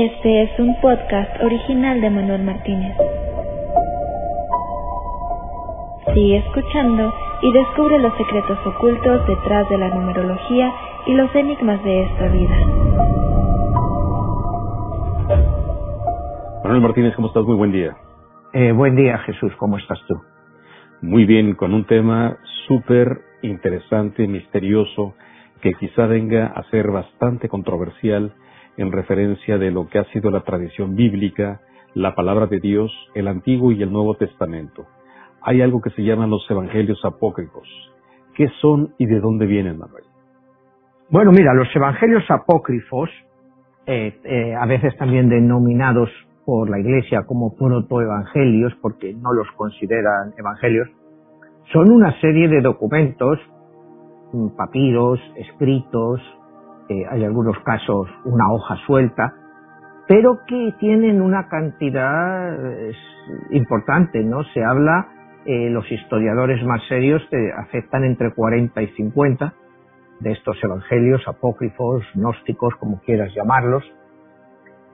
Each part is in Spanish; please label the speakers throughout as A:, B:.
A: Este es un podcast original de Manuel Martínez. Sigue escuchando y descubre los secretos ocultos detrás de la numerología y los enigmas de esta vida.
B: Manuel Martínez, ¿cómo estás? Muy buen día.
C: Eh, buen día, Jesús, ¿cómo estás tú?
B: Muy bien, con un tema súper interesante, misterioso, que quizá venga a ser bastante controversial en referencia de lo que ha sido la tradición bíblica, la palabra de Dios, el Antiguo y el Nuevo Testamento. Hay algo que se llaman los evangelios apócrifos. ¿Qué son y de dónde vienen, Manuel?
C: Bueno, mira, los evangelios apócrifos, eh, eh, a veces también denominados por la Iglesia como protoevangelios, porque no los consideran evangelios, son una serie de documentos, mm, papiros, escritos, hay algunos casos una hoja suelta, pero que tienen una cantidad importante, ¿no? Se habla, eh, los historiadores más serios que aceptan entre 40 y 50 de estos evangelios apócrifos, gnósticos, como quieras llamarlos,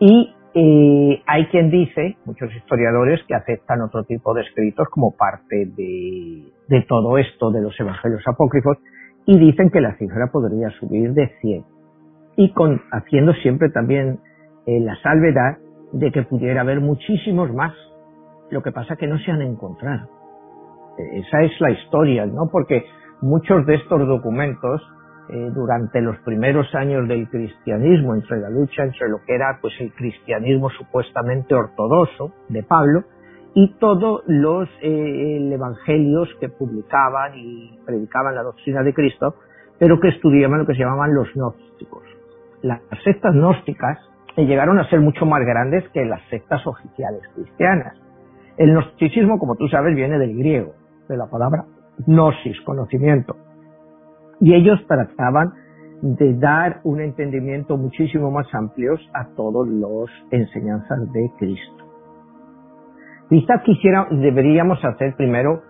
C: y eh, hay quien dice, muchos historiadores, que aceptan otro tipo de escritos como parte de, de todo esto de los evangelios apócrifos y dicen que la cifra podría subir de 100 y con, haciendo siempre también eh, la salvedad de que pudiera haber muchísimos más. Lo que pasa que no se han encontrado. E, esa es la historia, ¿no? Porque muchos de estos documentos, eh, durante los primeros años del cristianismo, entre la lucha entre lo que era pues el cristianismo supuestamente ortodoxo de Pablo y todos los eh, evangelios que publicaban y predicaban la doctrina de Cristo, pero que estudiaban lo que se llamaban los gnósticos las sectas gnósticas llegaron a ser mucho más grandes que las sectas oficiales cristianas. El gnosticismo, como tú sabes, viene del griego, de la palabra gnosis, conocimiento. Y ellos trataban de dar un entendimiento muchísimo más amplio a todas las enseñanzas de Cristo. Quizás quisiera, deberíamos hacer primero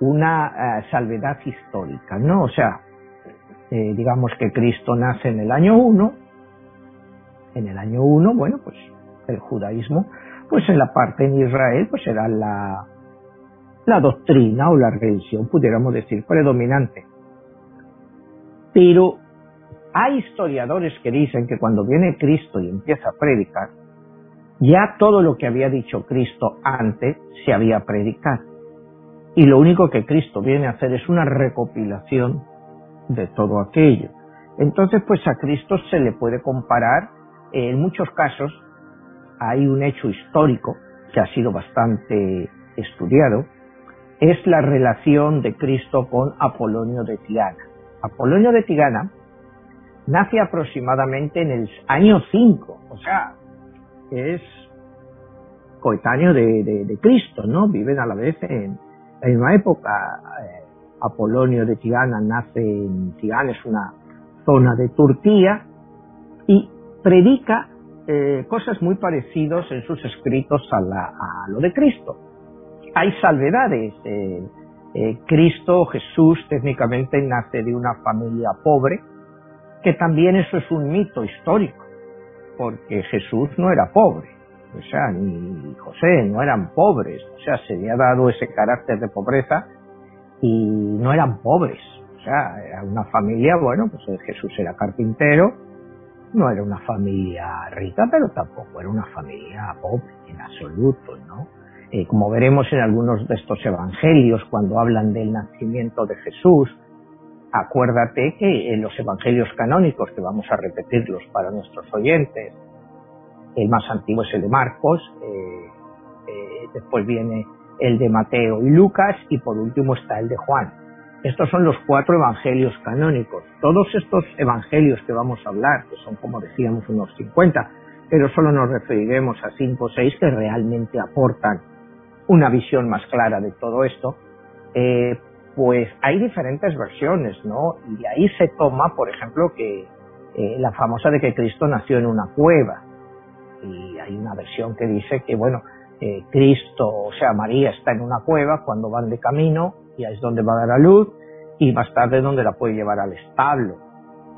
C: una eh, salvedad histórica, ¿no? O sea, eh, digamos que Cristo nace en el año 1, en el año 1, bueno, pues el judaísmo, pues en la parte en Israel, pues era la, la doctrina o la religión, pudiéramos decir, predominante. Pero hay historiadores que dicen que cuando viene Cristo y empieza a predicar, ya todo lo que había dicho Cristo antes se había predicado. Y lo único que Cristo viene a hacer es una recopilación de todo aquello. Entonces, pues a Cristo se le puede comparar en muchos casos hay un hecho histórico que ha sido bastante estudiado, es la relación de Cristo con Apolonio de Tigana. Apolonio de Tigana nace aproximadamente en el año 5, o sea, es coetáneo de, Cristo, ¿no? Viven a la vez en la misma época. Eh, Apolonio de Tigana nace en Tigana, es una zona de Turquía, y predica eh, cosas muy parecidas en sus escritos a, lo de Cristo. Hay salvedades. Eh, eh, Cristo, Jesús, técnicamente nace de una familia pobre, que también eso es un mito histórico, porque Jesús no era pobre, o sea, ni José no eran pobres, o sea, se le ha dado ese carácter de pobreza y no eran pobres, o sea, era una familia, bueno, pues Jesús era carpintero, no era una familia rica, pero tampoco era una familia pobre en absoluto, ¿no? Eh, como veremos en algunos de estos evangelios, cuando hablan del nacimiento de Jesús, acuérdate que en los evangelios canónicos, que vamos a repetirlos para nuestros oyentes, el más antiguo es el de Marcos, eh, eh, después viene el de Mateo y Lucas, y por último está el de Juan. Estos son los cuatro evangelios canónicos. Todos estos evangelios que vamos a hablar, que son como decíamos unos 50, pero solo nos referiremos a cinco o seis que realmente aportan una visión más clara de todo esto, eh, pues hay diferentes versiones, ¿no? Y ahí se toma, por ejemplo, que eh, la famosa de que Cristo nació en una cueva. Y hay una versión que dice que, bueno, eh, Cristo, o sea, María está en una cueva cuando van de camino y es donde va a dar a luz y más tarde donde la puede llevar al establo.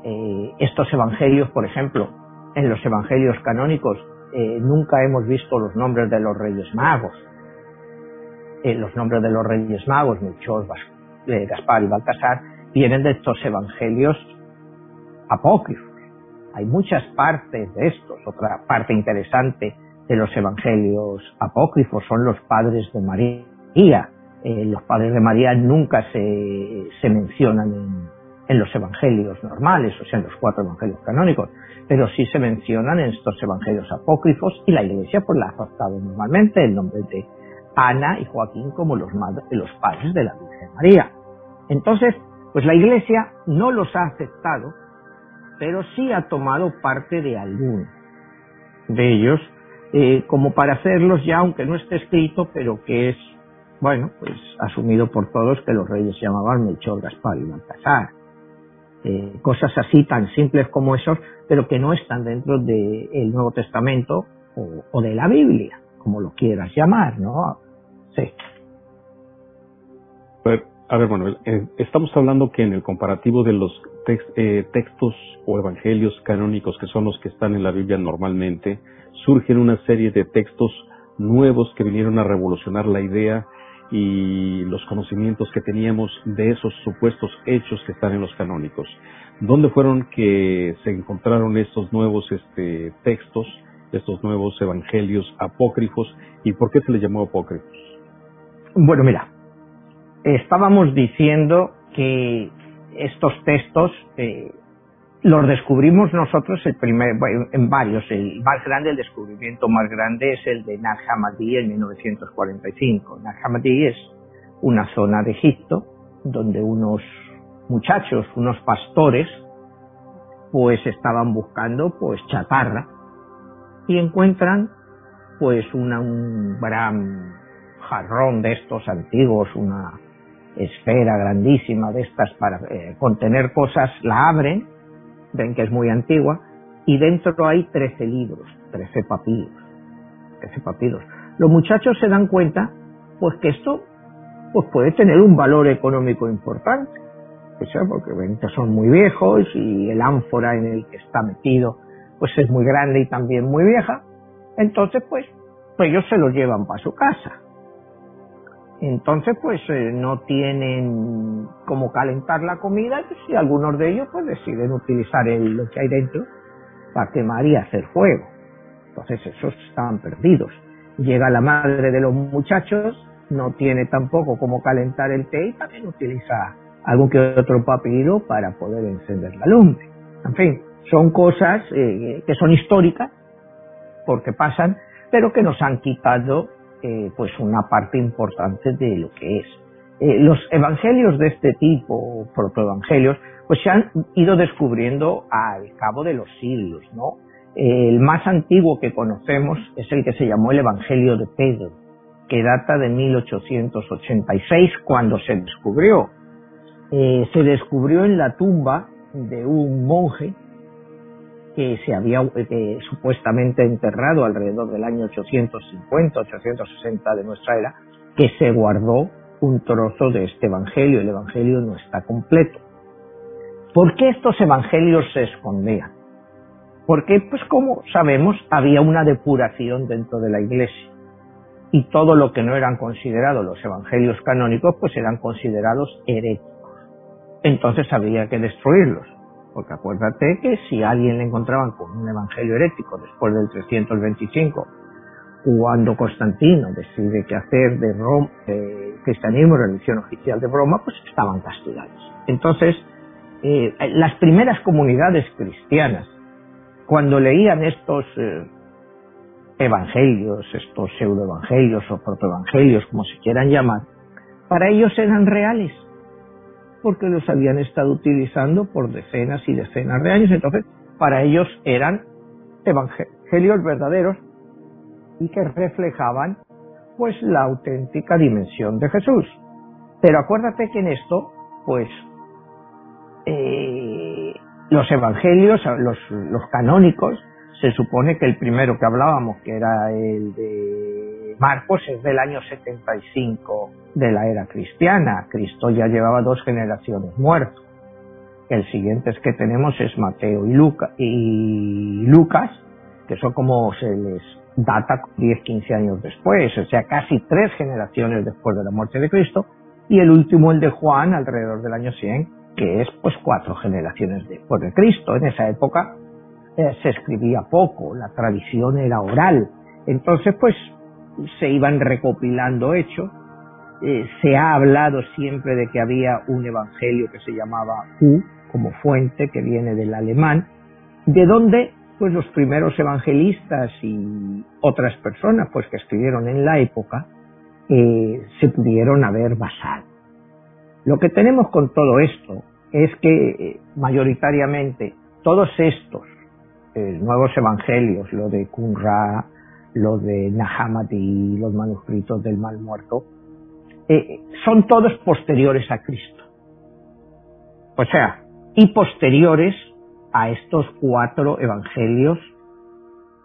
C: Eh, estos evangelios, por ejemplo, en los evangelios canónicos eh, nunca hemos visto los nombres de los Reyes Magos. Eh, los nombres de los Reyes Magos, Melchor, Gaspar y Baltasar, vienen de estos evangelios apócrifos. Hay muchas partes de estos. Otra parte interesante de los evangelios apócrifos son los padres de María. Eh, los padres de María nunca se, se mencionan en, los evangelios normales, o sea, en los cuatro evangelios canónicos, pero sí se mencionan en estos evangelios apócrifos y la Iglesia pues la ha aceptado normalmente el nombre de Ana y Joaquín como los, los padres de la Virgen María. Entonces, pues la Iglesia no los ha aceptado, pero sí ha tomado parte de algunos de ellos, eh, como para hacerlos ya, aunque no esté escrito, pero que es, bueno, pues asumido por todos que los reyes llamaban Melchor, Gaspar y Baltasar. Eh, cosas así tan simples como esos, pero que no están dentro del Nuevo Testamento o, de la Biblia, como lo quieras llamar, ¿no? Sí.
B: a ver, bueno, eh, estamos hablando que en el comparativo de los eh, textos o evangelios canónicos, que son los que están en la Biblia normalmente, surgen una serie de textos nuevos que vinieron a revolucionar la idea y los conocimientos que teníamos de esos supuestos hechos que están en los canónicos. ¿Dónde fueron que se encontraron estos nuevos este, textos, estos nuevos evangelios apócrifos y por qué se les llamó apócrifos?
C: Bueno, mira, estábamos diciendo que estos textos eh, los descubrimos nosotros el primer, en varios. El más grande, el descubrimiento más grande es el de Nag Hammadi en 1945. Nag Hammadi es una zona de Egipto donde unos muchachos, unos pastores, pues estaban buscando pues chatarra y encuentran pues una, un gran jarrón de estos antiguos, una esfera grandísima de estas para eh, contener cosas, la abren ven que es muy antigua, y dentro hay 13 libros, 13 papiros, 13 papiros. Los muchachos se dan cuenta, pues que esto pues puede tener un valor económico importante, porque ven son muy viejos y el ánfora en el que está metido pues es muy grande y también muy vieja, entonces pues, pues ellos se lo llevan para su casa. Entonces, pues eh, no tienen cómo calentar la comida y algunos de ellos pues deciden utilizar el, lo que hay dentro para quemar y hacer fuego. Entonces esos estaban perdidos. Llega la madre de los muchachos, no tiene tampoco cómo calentar el té y también utiliza algún que otro papiro para poder encender la lumbre. En fin, son cosas eh, que son históricas porque pasan, pero que nos han quitado eh, pues una parte importante de lo que es. Eh, los evangelios de este tipo, protoevangelios, pues se han ido descubriendo al cabo de los siglos, ¿no? el más antiguo que conocemos es el que se llamó el Evangelio de Pedro, que data de 1886 cuando se descubrió. Eh, se descubrió en la tumba de un monje que se había supuestamente enterrado alrededor del año 850, 860 de nuestra era, que se guardó un trozo de este evangelio. El evangelio no está completo. ¿Por qué estos evangelios se escondían? Porque, pues como sabemos, había una depuración dentro de la iglesia. Y todo lo que no eran considerados los evangelios canónicos, pues eran considerados heréticos. Entonces había que destruirlos. Porque acuérdate que si a alguien le encontraban con un evangelio herético después del 325, cuando Constantino decide que hacer de Roma, cristianismo religión oficial de Roma, pues estaban castigados. Entonces, eh, las primeras comunidades cristianas, cuando leían estos eh, evangelios, estos pseudoevangelios o protoevangelios, como se quieran llamar, para ellos eran reales porque los habían estado utilizando por decenas y decenas de años. Entonces, para ellos eran evangelios verdaderos y que reflejaban pues la auténtica dimensión de Jesús. Pero acuérdate que en esto, pues, eh, los evangelios, los, los canónicos, se supone que el primero que hablábamos, que era el de Marcos, es del año 75 de la era cristiana. Cristo ya llevaba dos generaciones muerto. El siguiente que tenemos es Mateo y, y Lucas, que eso como se les data 10, 15 años después, o sea, casi tres generaciones después de la muerte de Cristo, y el último, el de Juan, alrededor del año 100, que es pues cuatro generaciones después de Cristo. En esa época eh, se escribía poco, la tradición era oral, entonces pues se iban recopilando hechos. Eh, se ha hablado siempre de que había un evangelio que se llamaba U, como fuente, que viene del alemán, de donde pues los primeros evangelistas y otras personas pues que escribieron en la época eh, se pudieron haber basado. Lo que tenemos con todo esto es que eh, mayoritariamente todos estos nuevos evangelios, lo de Qumran, lo de Nahamati, los manuscritos del mal muerto, son todos posteriores a Cristo. O sea, y posteriores a estos cuatro evangelios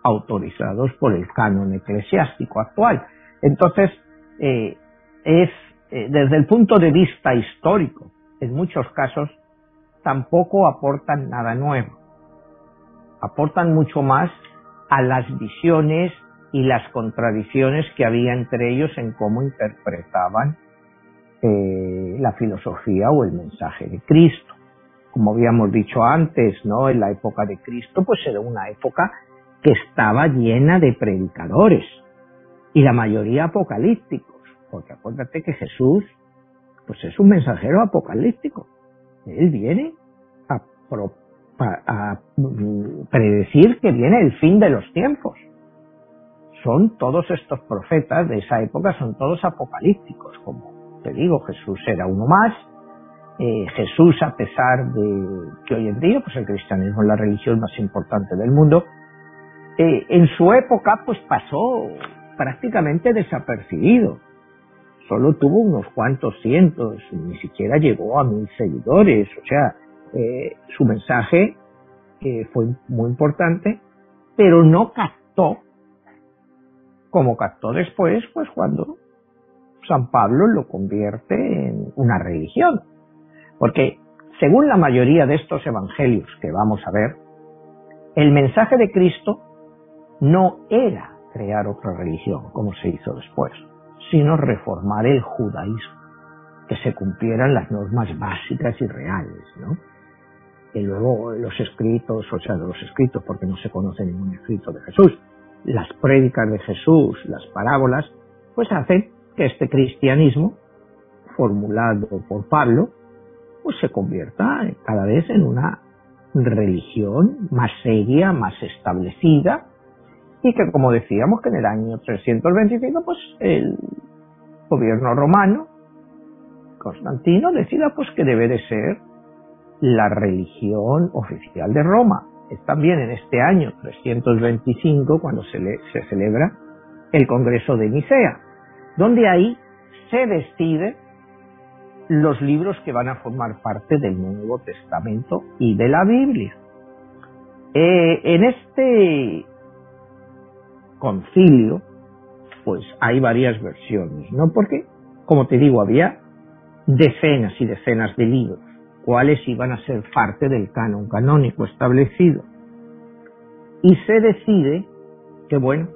C: autorizados por el canon eclesiástico actual. Entonces, eh, es eh, desde el punto de vista histórico, en muchos casos, tampoco aportan nada nuevo. Aportan mucho más a las visiones y las contradicciones que había entre ellos en cómo interpretaban eh, la filosofía o el mensaje de Cristo como habíamos dicho antes, ¿no? En la época de Cristo, pues era una época que estaba llena de predicadores y la mayoría apocalípticos, porque acuérdate que Jesús, pues es un mensajero apocalíptico. Él viene a, a predecir que viene el fin de los tiempos. Son todos estos profetas de esa época, son todos apocalípticos, como te digo, Jesús era uno más, eh, Jesús, a pesar de que hoy en día pues el cristianismo es la religión más importante del mundo, eh, en su época pues pasó prácticamente desapercibido. Solo tuvo unos cuantos cientos, ni siquiera llegó a mil seguidores. O sea, eh, su mensaje fue muy importante, pero no captó como captó después, pues cuando San Pablo lo convierte en una religión. Porque, según la mayoría de estos evangelios que vamos a ver, el mensaje de Cristo no era crear otra religión, como se hizo después, sino reformar el judaísmo, que se cumplieran las normas básicas y reales, ¿no? Y luego los escritos, o sea, los escritos, porque no se conoce ningún escrito de Jesús, las prédicas de Jesús, las parábolas, pues hacen que este cristianismo, formulado por Pablo, pues se convierta cada vez en una religión más seria, más establecida, y que como decíamos que en el año 325 pues el gobierno romano, Constantino, decida pues que debe de ser la religión oficial de Roma. Es también en este año 325 cuando se, celebra el Congreso de Nicea, donde ahí se decide los libros que van a formar parte del Nuevo Testamento y de la Biblia. Eh, en este concilio, pues hay varias versiones, ¿no? Porque, como te digo, había decenas y decenas de libros, cuáles iban a ser parte del canon canónico establecido. Y se decide que, bueno,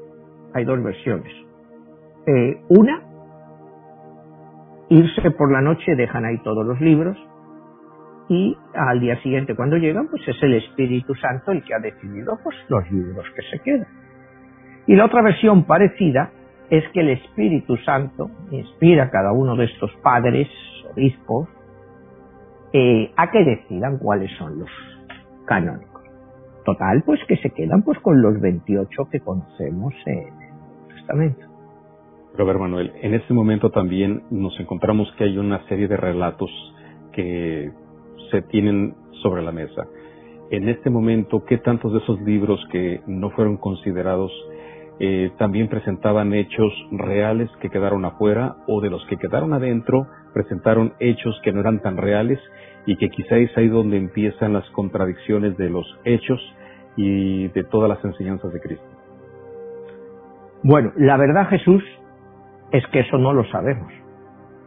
C: hay dos versiones. Eh, una irse por la noche dejan ahí todos los libros y al día siguiente cuando llegan pues es el Espíritu Santo el que ha decidido pues los libros que se quedan. Y la otra versión parecida es que el Espíritu Santo inspira a cada uno de estos padres, obispos, eh, a que decidan cuáles son los canónicos. Total, pues que se quedan pues con los 28 que conocemos en el Testamento.
B: Robert Manuel, en este momento también nos encontramos que hay una serie de relatos que se tienen sobre la mesa. En este momento, ¿qué tantos de esos libros que no fueron considerados eh, también presentaban hechos reales que quedaron afuera o de los que quedaron adentro presentaron hechos que no eran tan reales y que quizá es ahí donde empiezan las contradicciones de los hechos y de todas las enseñanzas de Cristo?
C: Bueno, la verdad Jesús es que eso no lo sabemos,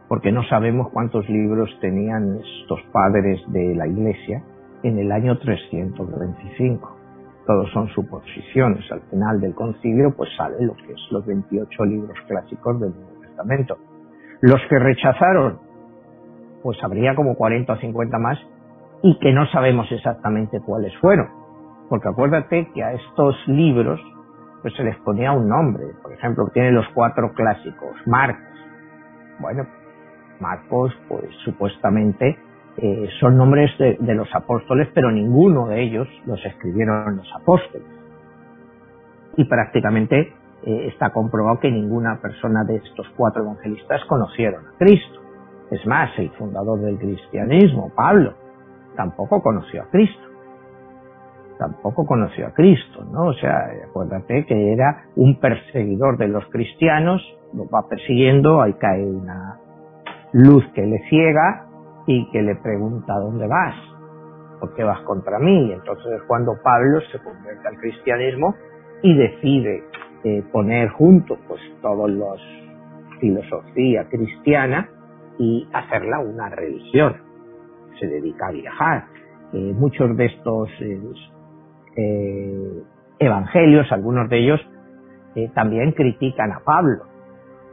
C: porque no sabemos cuántos libros tenían estos padres de la iglesia en el año 325. todos son suposiciones. Al final del concilio, pues sale lo que es los 28 libros clásicos del Nuevo Testamento. Los que rechazaron, pues habría como 40 o 50 más y que no sabemos exactamente cuáles fueron. Porque acuérdate que a estos libros pues se les ponía un nombre. Por ejemplo, tiene los cuatro clásicos, Marcos. Bueno, Marcos, pues supuestamente eh, son nombres de, los apóstoles, pero ninguno de ellos los escribieron los apóstoles. Y prácticamente eh, está comprobado que ninguna persona de estos cuatro evangelistas conocieron a Cristo. Es más, el fundador del cristianismo, Pablo, tampoco conoció a Cristo. Tampoco conoció a Cristo, ¿no? O sea, acuérdate que era un perseguidor de los cristianos, lo va persiguiendo, ahí cae una luz que le ciega y que le pregunta ¿dónde vas? ¿Por qué vas contra mí? Entonces es cuando Pablo se convierte al cristianismo y decide eh, poner juntos pues todos los filosofía cristiana y hacerla una religión. Se dedica a viajar. Eh, muchos de estos eh, evangelios, algunos de ellos, también critican a Pablo,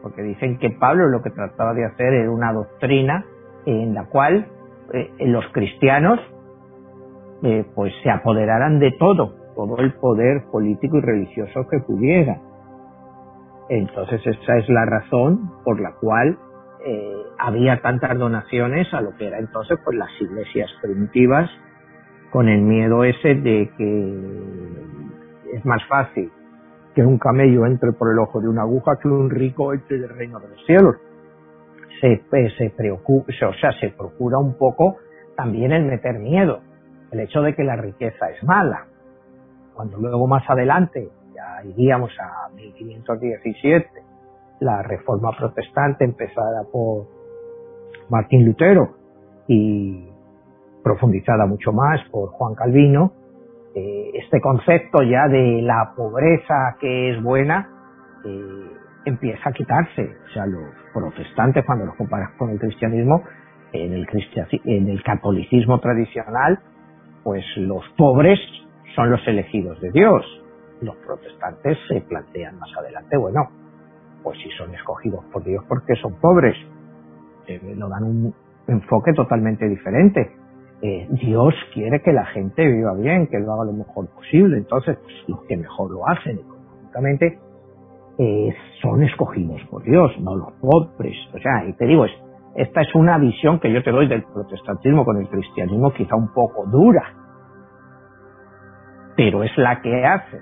C: porque dicen que Pablo lo que trataba de hacer era una doctrina en la cual eh, los cristianos eh, pues se apoderaran de todo, todo el poder político y religioso que pudiera. Entonces esa es la razón por la cual eh, había tantas donaciones a lo que era entonces pues las iglesias primitivas con el miedo ese de que es más fácil que un camello entre por el ojo de una aguja que un rico entre del reino de los cielos se, se preocupa, o sea, se procura un poco también el meter miedo, el hecho de que la riqueza es mala. Cuando luego más adelante, ya iríamos a 1517, la reforma protestante empezada por Martín Lutero y profundizada mucho más por Juan Calvino, eh, este concepto ya de la pobreza que es buena, eh, empieza a quitarse. O sea, los protestantes, cuando los comparas con el cristianismo, en el, en el catolicismo tradicional, pues los pobres son los elegidos de Dios. Los protestantes se plantean más adelante, bueno, pues si son escogidos por Dios, porque son pobres? Eh, lo dan un enfoque totalmente diferente. Eh, Dios quiere que la gente viva bien, que lo haga lo mejor posible. Entonces, pues, los que mejor lo hacen económicamente eh, son escogidos por Dios, no los pobres. O sea, y te digo, es, esta es una visión que yo te doy del protestantismo con el cristianismo quizá un poco dura, pero es la que hace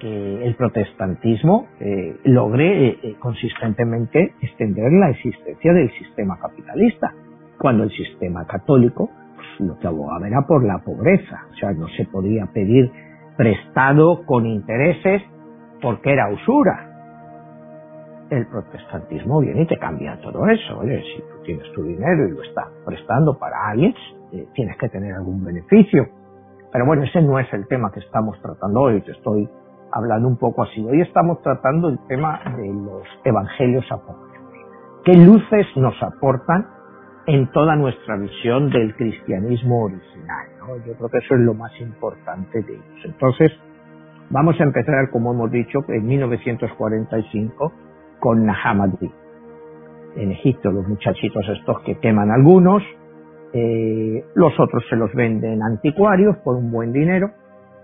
C: que el protestantismo eh, logre eh, consistentemente extender la existencia del sistema capitalista, cuando el sistema católico pues, lo que abogaba era por la pobreza, o sea, no se podía pedir prestado con intereses porque era usura, el protestantismo viene y te cambia todo eso. Oye, si tú tienes tu dinero y lo estás prestando para alguien, eh, tienes que tener algún beneficio. Pero bueno, ese no es el tema que estamos tratando hoy. Te estoy hablando un poco así. Hoy estamos tratando el tema de los evangelios apócrifos. ¿Qué luces nos aportan en toda nuestra visión del cristianismo original? Yo creo que eso es lo más importante de ellos. Entonces, vamos a empezar, como hemos dicho, en 1945 con Nahamadi. En Egipto los muchachitos estos que queman algunos, eh, los otros se los venden anticuarios por un buen dinero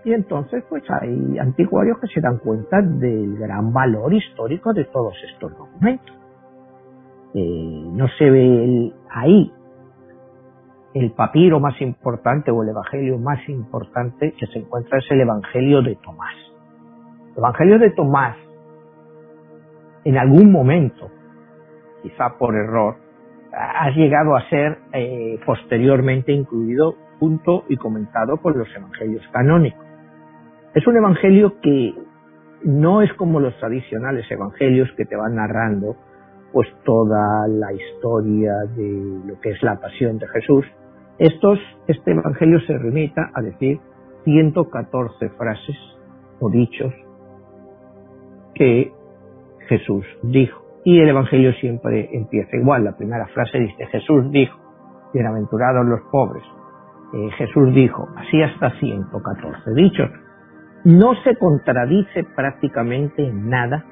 C: y entonces pues hay anticuarios que se dan cuenta del gran valor histórico de todos estos documentos. Eh, no se ve ahí el papiro más importante o el evangelio más importante que se encuentra es el evangelio de Tomás. El evangelio de Tomás en algún momento, quizá por error, ha llegado a ser eh, posteriormente incluido junto y comentado por los evangelios canónicos. Es un evangelio que no es como los tradicionales evangelios que te van narrando pues toda la historia de lo que es la pasión de Jesús. Este evangelio se remita a decir 114 frases o dichos que Jesús dijo. Y el Evangelio siempre empieza igual. La primera frase dice, Jesús dijo, bienaventurados los pobres. Eh, Jesús dijo, así hasta 114 dichos. No se contradice prácticamente en nada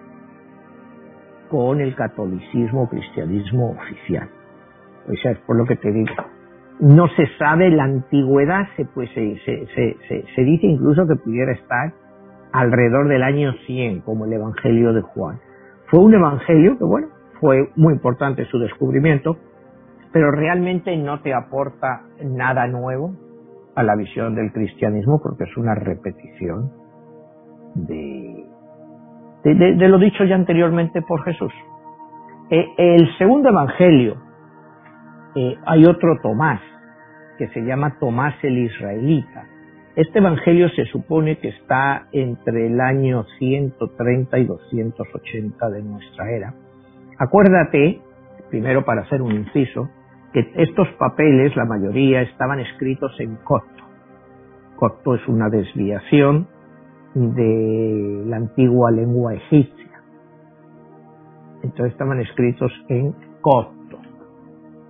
C: con el catolicismo o cristianismo oficial. O sea, es por lo que te digo. No se sabe la antigüedad, se, pues, se, se, se, dice incluso que pudiera estar alrededor del año 100, como el Evangelio de Juan. Fue un evangelio que, bueno, fue muy importante su descubrimiento, pero realmente no te aporta nada nuevo a la visión del cristianismo porque es una repetición de, de, lo dicho ya anteriormente por Jesús. Eh, el segundo evangelio, eh, hay otro Tomás, que se llama Tomás el Israelita. Este evangelio se supone que está entre el año 130 y 280 de nuestra era. Acuérdate, primero para hacer un inciso, que estos papeles, la mayoría, estaban escritos en copto. Copto es una desviación de la antigua lengua egipcia. Entonces estaban escritos en copto.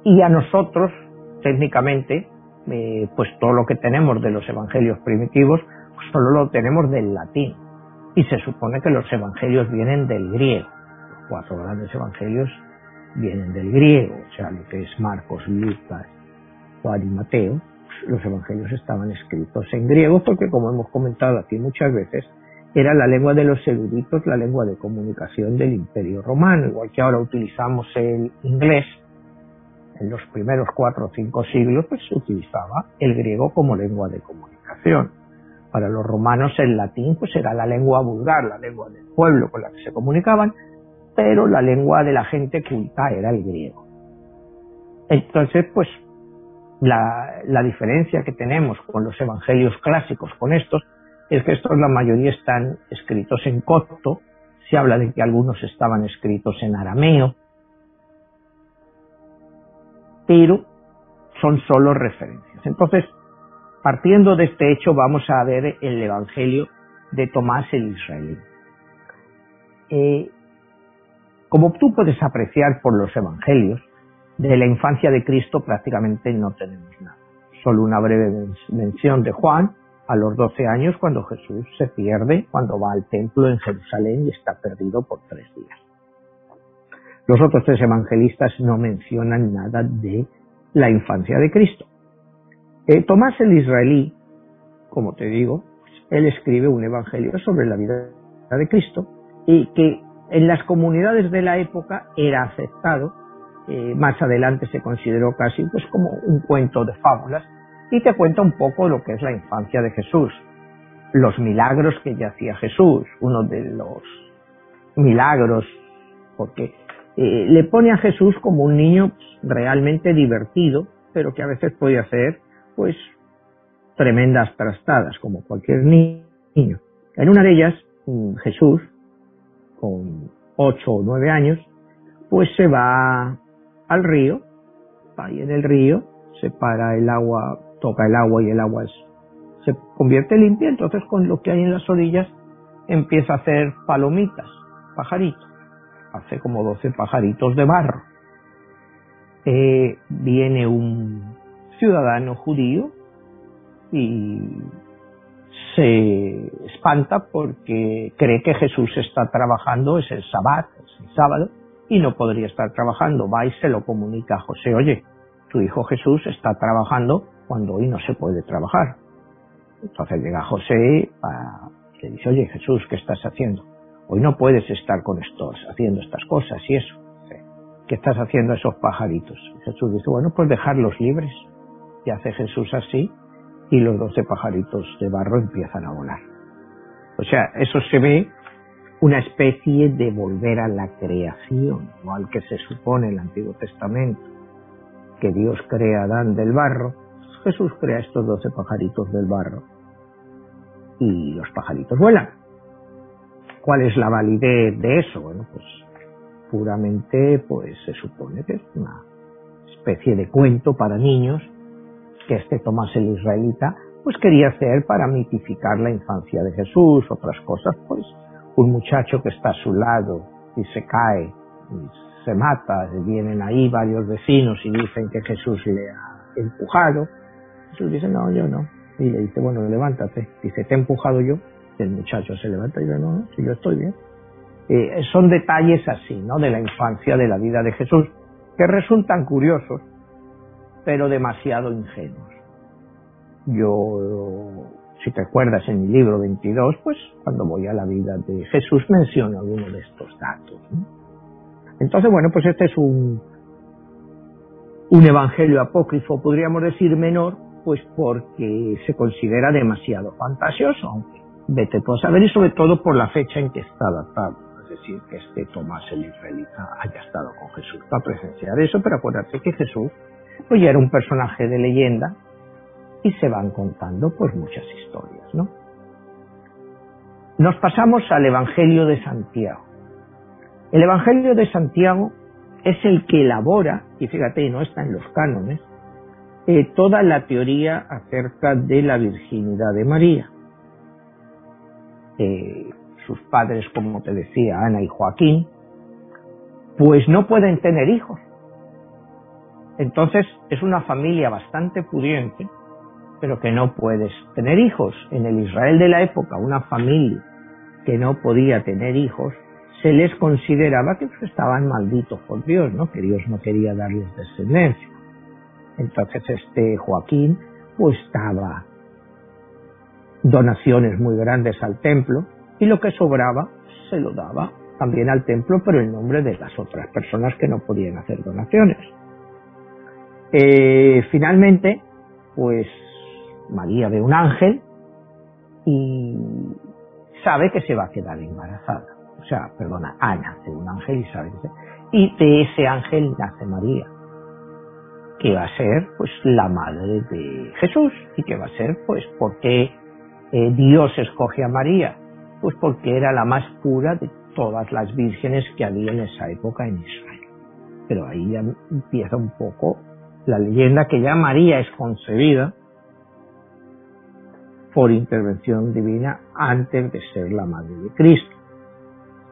C: Y a nosotros, técnicamente, eh, pues todo lo que tenemos de los evangelios primitivos, pues solo lo tenemos del latín. Y se supone que los evangelios vienen del griego. Los cuatro grandes evangelios vienen del griego, o sea, lo que es Marcos, Lucas, Juan y Mateo, los evangelios estaban escritos en griego porque, como hemos comentado aquí muchas veces, era la lengua de los eruditos, la lengua de comunicación del Imperio Romano, igual que ahora utilizamos el inglés. En los primeros cuatro o cinco siglos pues, se utilizaba el griego como lengua de comunicación. Para los romanos el latín pues era la lengua vulgar, la lengua del pueblo con la que se comunicaban, pero la lengua de la gente culta era el griego. Entonces, pues la, diferencia que tenemos con los evangelios clásicos, con estos, es que estos la mayoría están escritos en copto, se habla de que algunos estaban escritos en arameo, pero son solo referencias. Entonces, partiendo de este hecho, vamos a ver el Evangelio de Tomás el Israelí. Eh, como tú puedes apreciar por los Evangelios, de la infancia de Cristo prácticamente no tenemos nada. Solo una breve mención de Juan a los 12 años cuando Jesús se pierde, cuando va al templo en Jerusalén y está perdido por tres días. Los otros tres evangelistas no mencionan nada de la infancia de Cristo. Eh, Tomás el israelí, como te digo, él escribe un evangelio sobre la vida de Cristo y que en las comunidades de la época era aceptado eh, más adelante se consideró casi pues como un cuento de fábulas y te cuenta un poco lo que es la infancia de Jesús, los milagros que ya hacía Jesús, uno de los milagros, porque eh, le pone a Jesús como un niño realmente divertido, pero que a veces puede hacer pues tremendas trastadas, como cualquier niño. En una de ellas, mm, Jesús, con ocho o nueve años, pues se va al río, ahí en el río, se para el agua, toca el agua y el agua se convierte limpia, entonces con lo que hay en las orillas empieza a hacer palomitas, pajaritos, hace como 12 pajaritos de barro. Eh, viene un ciudadano judío y se espanta porque cree que Jesús está trabajando, es el sabbat, es el sábado, y no podría estar trabajando. Va y se lo comunica a José, oye, tu hijo Jesús está trabajando cuando hoy no se puede trabajar. Entonces llega José y le dice, oye Jesús, ¿qué estás haciendo? Hoy no puedes estar con estos, haciendo estas cosas y eso. ¿Qué estás haciendo a esos pajaritos? Jesús dice, bueno, pues dejarlos libres. Y hace Jesús así y los doce pajaritos de barro empiezan a volar. O sea, eso se ve una especie de volver a la creación, o al que se supone en el Antiguo Testamento, que Dios crea a Adán del barro, Jesús crea estos doce pajaritos del barro y los pajaritos vuelan. ¿Cuál es la validez de eso? Bueno, pues puramente pues se supone que es una especie de cuento para niños que este Tomás el israelita pues quería hacer para mitificar la infancia de Jesús, otras cosas pues un muchacho que está a su lado y se cae y se mata, vienen ahí varios vecinos y dicen que Jesús le ha empujado. Jesús dice, no, yo no. Y le dice, bueno, levántate. Dice, ¿te he empujado yo? El muchacho se levanta y dice, no, no, si yo estoy bien. Eh, son detalles así, ¿no? De la infancia, de la vida de Jesús, que resultan curiosos, pero demasiado ingenuos. Yo, si te acuerdas en mi libro 22, pues cuando voy a la vida de Jesús menciono algunos de estos datos. Entonces, bueno, pues este es un, un evangelio apócrifo, podríamos decir menor, pues porque se considera demasiado fantasioso, aunque vete a saber, y sobre todo por la fecha en que está datado. Es decir, que este Tomás el Israelita haya estado con Jesús para presenciar eso, pero acuérdate que Jesús pues ya era un personaje de leyenda y se van contando pues muchas historias, ¿no? Nos pasamos al Evangelio de Santiago. El Evangelio de Santiago es el que elabora, y fíjate, no está en los cánones, eh, toda la teoría acerca de la virginidad de María. Eh, sus padres, como te decía, Ana y Joaquín, pues no pueden tener hijos. Entonces es una familia bastante pudiente, pero que no puedes tener hijos. En el Israel de la época, una familia que no podía tener hijos, se les consideraba que pues, estaban malditos por Dios, ¿no? Que Dios no quería darles descendencia. Entonces este Joaquín pues daba donaciones muy grandes al templo y lo que sobraba se lo daba también al templo, pero en nombre de las otras personas que no podían hacer donaciones. Eh, finalmente, pues María ve un ángel y sabe que se va a quedar embarazada. O sea, perdona, Ana ve un ángel y sabe que se... Y de ese ángel nace María, que va a ser pues la madre de Jesús y que va a ser pues porque eh, Dios escoge a María, pues porque era la más pura de todas las vírgenes que había en esa época en Israel. Pero ahí ya empieza un poco la leyenda que ya María es concebida por intervención divina antes de ser la madre de Cristo.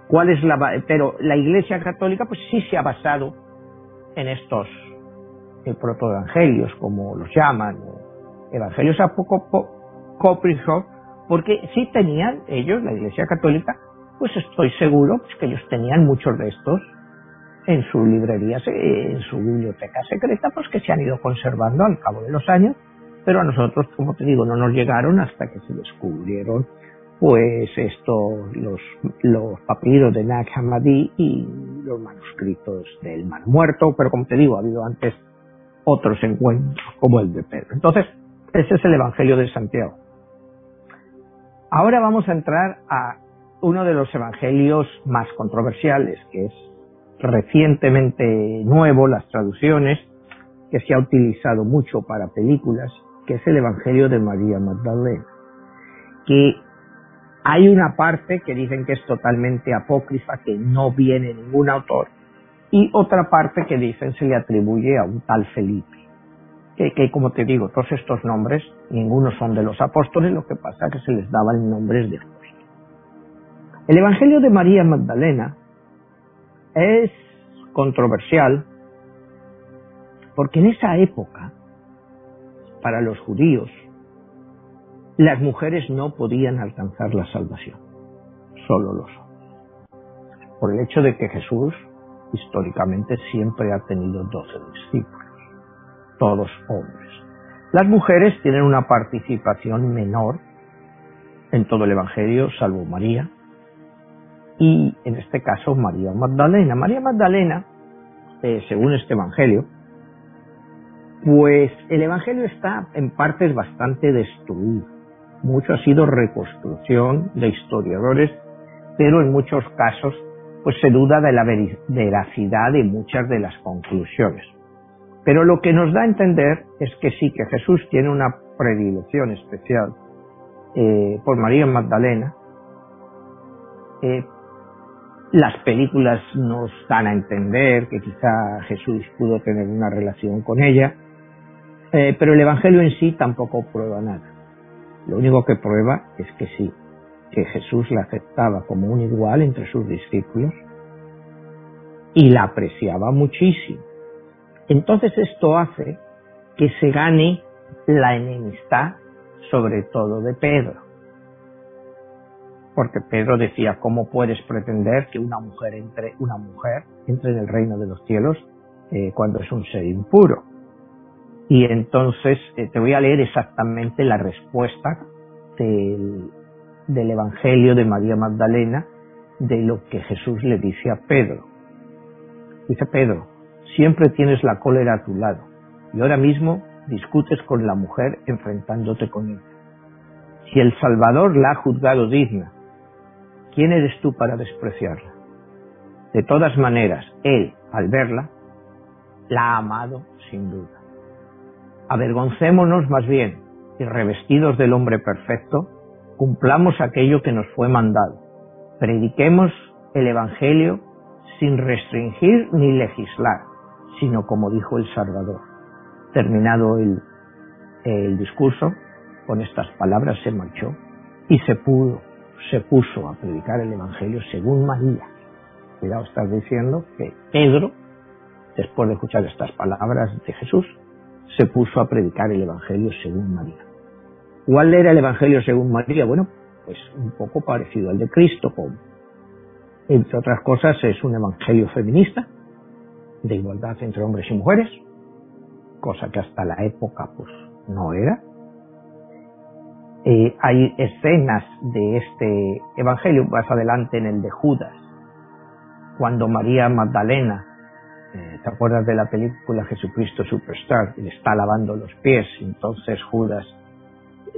C: ¿Cuál es la pero la Iglesia Católica pues sí se ha basado en estos eh, protoevangelios como los llaman, evangelios apócrifos, porque sí tenían ellos la Iglesia Católica, pues estoy seguro pues, que ellos tenían muchos de estos en su librería, en su biblioteca secreta, pues que se han ido conservando al cabo de los años, pero a nosotros, como te digo, no nos llegaron hasta que se descubrieron pues esto, los, los papiros de Nag Hammadi y los manuscritos del Mar Muerto, pero como te digo, ha habido antes otros encuentros como el de Pedro. Entonces, ese es el Evangelio de Santiago. Ahora vamos a entrar a uno de los evangelios más controversiales, que es recientemente nuevo, las traducciones, que se ha utilizado mucho para películas, que es el Evangelio de María Magdalena, que hay una parte que dicen que es totalmente apócrifa, que no viene ningún autor, y otra parte que dicen se le atribuye a un tal Felipe, que, que como te digo, todos estos nombres, ninguno son de los apóstoles, lo que pasa es que se les daban nombres de apóstoles. El Evangelio de María Magdalena es controversial porque en esa época, para los judíos, las mujeres no podían alcanzar la salvación, solo los hombres. Por el hecho de que Jesús históricamente siempre ha tenido doce discípulos, todos hombres. Las mujeres tienen una participación menor en todo el Evangelio, salvo María, y en este caso María Magdalena. María Magdalena, eh, según este Evangelio, pues el Evangelio está en partes bastante destruido. Mucho ha sido reconstrucción de historiadores, pero en muchos casos pues se duda de la veracidad de muchas de las conclusiones. Pero lo que nos da a entender es que sí, que Jesús tiene una predilección especial eh, por María Magdalena, eh, las películas nos dan a entender que quizá Jesús pudo tener una relación con ella, eh, pero el Evangelio en sí tampoco prueba nada. Lo único que prueba es que sí, que Jesús la aceptaba como un igual entre sus discípulos y la apreciaba muchísimo. Entonces esto hace que se gane la enemistad sobre todo de Pedro. porque Pedro decía, ¿cómo puedes pretender que una mujer entre, una mujer entre en el reino de los cielos eh, cuando es un ser impuro? Y entonces eh, te voy a leer exactamente la respuesta del, del Evangelio de María Magdalena de lo que Jesús le dice a Pedro. Dice Pedro, siempre tienes la cólera a tu lado y ahora mismo discutes con la mujer enfrentándote con ella. Si el Salvador la ha juzgado digna, ¿quién eres tú para despreciarla? De todas maneras, Él, al verla, la ha amado sin duda. Avergoncémonos más bien y revestidos del hombre perfecto, cumplamos aquello que nos fue mandado. Prediquemos el Evangelio sin restringir ni legislar, sino como dijo el Salvador. Terminado el, el discurso, con estas palabras se marchó y se pudo, se puso a predicar el Evangelio según María. Cuidado, estás diciendo que Pedro, después de escuchar estas palabras de Jesús, se puso a predicar el Evangelio según María. ¿Cuál era el Evangelio según María? Bueno, pues un poco parecido al de Cristo, como entre otras cosas es un Evangelio feminista, de igualdad entre hombres y mujeres, cosa que hasta la época pues no era. Eh, hay escenas de este Evangelio más adelante en el de Judas, cuando María Magdalena eh, ¿Te acuerdas de la película Jesucristo Superstar? Le está lavando los pies, entonces Judas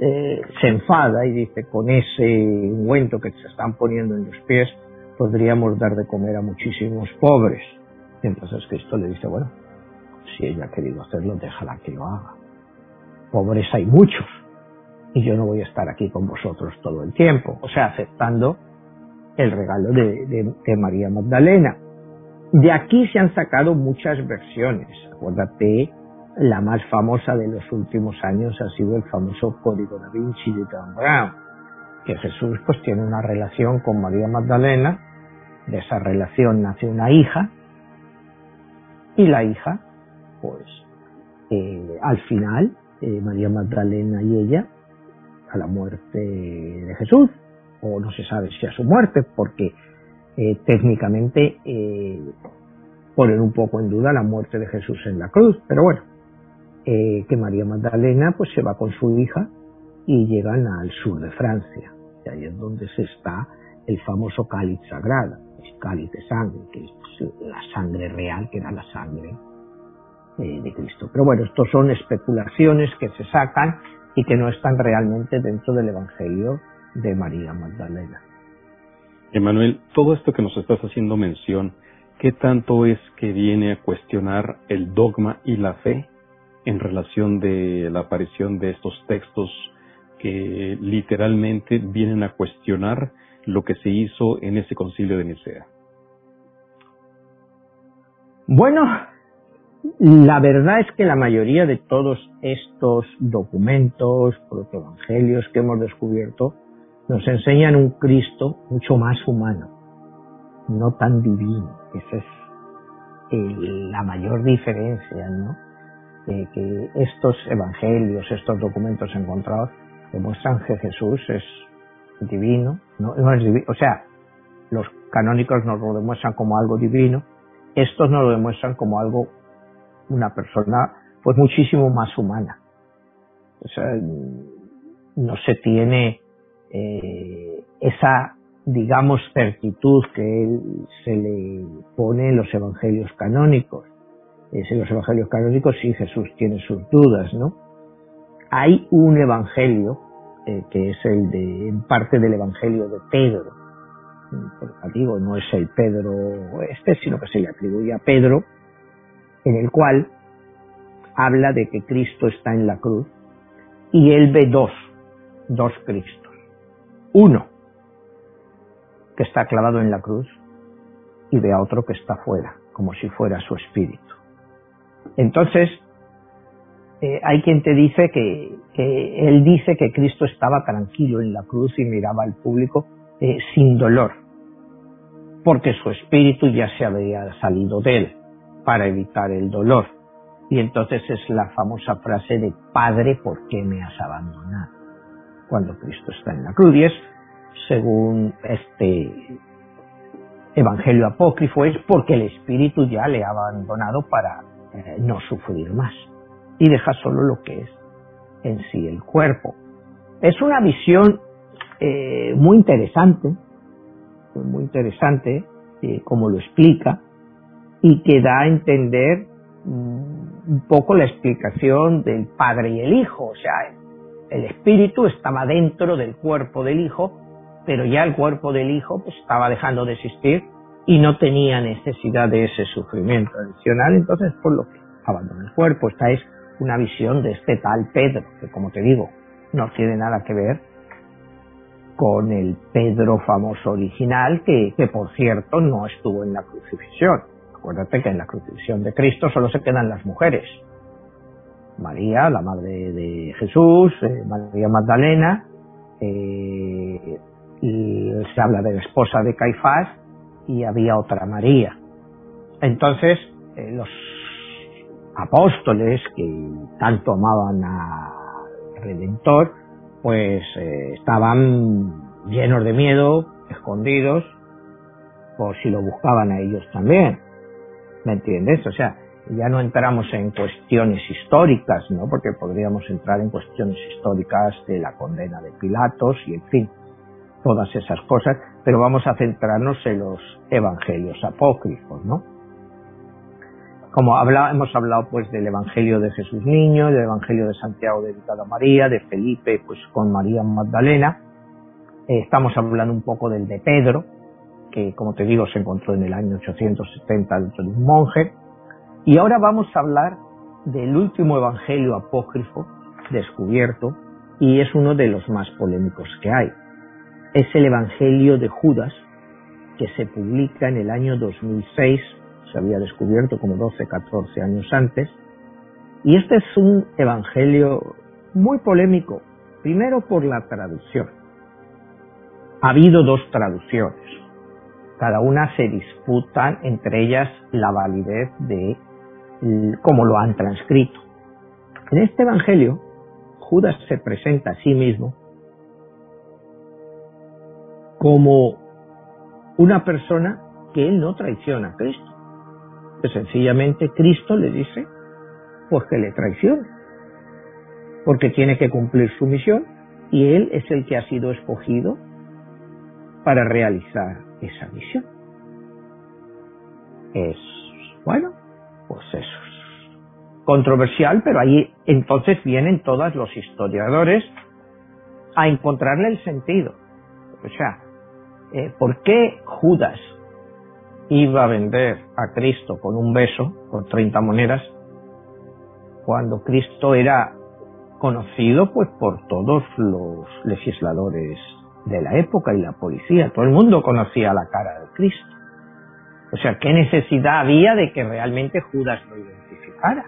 C: eh, se enfada y dice, con ese ungüento que se están poniendo en los pies, podríamos dar de comer a muchísimos pobres. Y entonces Cristo le dice, bueno, si ella ha querido hacerlo, déjala que lo haga. Pobres hay muchos, y yo no voy a estar aquí con vosotros todo el tiempo. O sea, aceptando el regalo de María Magdalena. De aquí se han sacado muchas versiones. Acuérdate, la más famosa de los últimos años ha sido el famoso Código da Vinci de Dan Brown, que Jesús pues tiene una relación con María Magdalena, de esa relación nace una hija, y la hija, pues eh, al final, eh, María Magdalena y ella, a la muerte de Jesús, o no se sabe si a su muerte, porque eh, técnicamente eh, ponen un poco en duda la muerte de Jesús en la cruz, pero bueno, eh, que María Magdalena pues se va con su hija y llegan al sur de Francia, y ahí es donde se está el famoso cáliz sagrado, el cáliz de sangre, que es pues, la sangre real, que era la sangre eh, de Cristo. Pero bueno, estos son especulaciones que se sacan y que no están realmente dentro del Evangelio de María Magdalena.
B: Emanuel, todo esto que nos estás haciendo mención, ¿qué tanto es que viene a cuestionar el dogma y la fe en relación de la aparición de estos textos que literalmente vienen a cuestionar lo que se hizo en ese concilio de Nicea?
C: Bueno, la verdad es que la mayoría de todos estos documentos, protoevangelios que hemos descubierto, nos enseñan un Cristo mucho más humano, no tan divino. Esa es la mayor diferencia, ¿no? que estos evangelios, estos documentos encontrados demuestran que Jesús es divino, no, es divino, o sea, los canónicos nos lo demuestran como algo divino, estos nos lo demuestran como algo, una persona pues muchísimo más humana. O sea, no se tiene eh, esa, digamos, certitud que él se le pone en los evangelios canónicos. Es en los evangelios canónicos sí Jesús tiene sus dudas, ¿no? Hay un evangelio eh, que es el de, en parte del evangelio de Pedro. Digo, no es el Pedro este, sino que se le atribuye a Pedro, en el cual habla de que Cristo está en la cruz y él ve dos, dos Cristos. Uno que está clavado en la cruz y ve a otro que está fuera, como si fuera su espíritu. Entonces, eh, hay quien te dice que, él dice que Cristo estaba tranquilo en la cruz y miraba al público eh, sin dolor, porque su espíritu ya se había salido de él para evitar el dolor. Y entonces es la famosa frase de Padre, ¿por qué me has abandonado? Cuando Cristo está en la cruz. Y es según este evangelio apócrifo, es porque el espíritu ya le ha abandonado para eh, no sufrir más y deja solo lo que es en sí el cuerpo. Es una visión eh, muy interesante, muy interesante, eh, como lo explica, y que da a entender mm, un poco la explicación del Padre y el Hijo, o sea, el espíritu estaba dentro del cuerpo del Hijo, pero ya el cuerpo del Hijo pues, estaba dejando de existir y no tenía necesidad de ese sufrimiento adicional, entonces por lo que abandona el cuerpo. Esta es una visión de este tal Pedro, que como te digo, no tiene nada que ver con el Pedro famoso original, que, que por cierto no estuvo en la crucifixión. Acuérdate que en la crucifixión de Cristo solo se quedan las mujeres. María, la madre de Jesús, eh, María Magdalena, eh, se habla de la esposa de Caifás y había otra María. Entonces, eh, los apóstoles que tanto amaban al Redentor, pues estaban llenos de miedo, escondidos, por si lo buscaban a ellos también. ¿Me entiendes? O sea, ya no entramos en cuestiones históricas, ¿no? Porque podríamos entrar en cuestiones históricas de la condena de Pilatos y en fin, todas esas cosas, pero vamos a centrarnos en los evangelios apócrifos, ¿no? Como hemos hablado pues del evangelio de Jesús Niño, del evangelio de Santiago dedicado a María, de Felipe pues con María Magdalena, eh, estamos hablando un poco del de Pedro, que como te digo se encontró en el año 870 dentro de un monje, y ahora vamos a hablar del último evangelio apócrifo descubierto y es uno de los más polémicos que hay. Es el evangelio de Judas que se publica en el año 2006, se había descubierto como 12, 14 años antes, y este es un evangelio muy polémico, primero por la traducción. Ha habido dos traducciones, cada una se disputan entre ellas la validez de como lo han transcrito. En este Evangelio, Judas se presenta a sí mismo como una persona que él no traiciona a Cristo. Que sencillamente Cristo le dice, pues que le traiciona. Porque tiene que cumplir su misión y él es el que ha sido escogido para realizar esa misión. Es, bueno, pues controversial, pero ahí entonces vienen todos los historiadores a encontrarle el sentido. O sea, eh, ¿por qué Judas iba a vender a Cristo con un beso, por 30 monedas, cuando Cristo era conocido pues por todos los legisladores de la época y la policía? Todo el mundo conocía la cara de Cristo. O sea, ¿qué necesidad había de que realmente Judas lo identificara?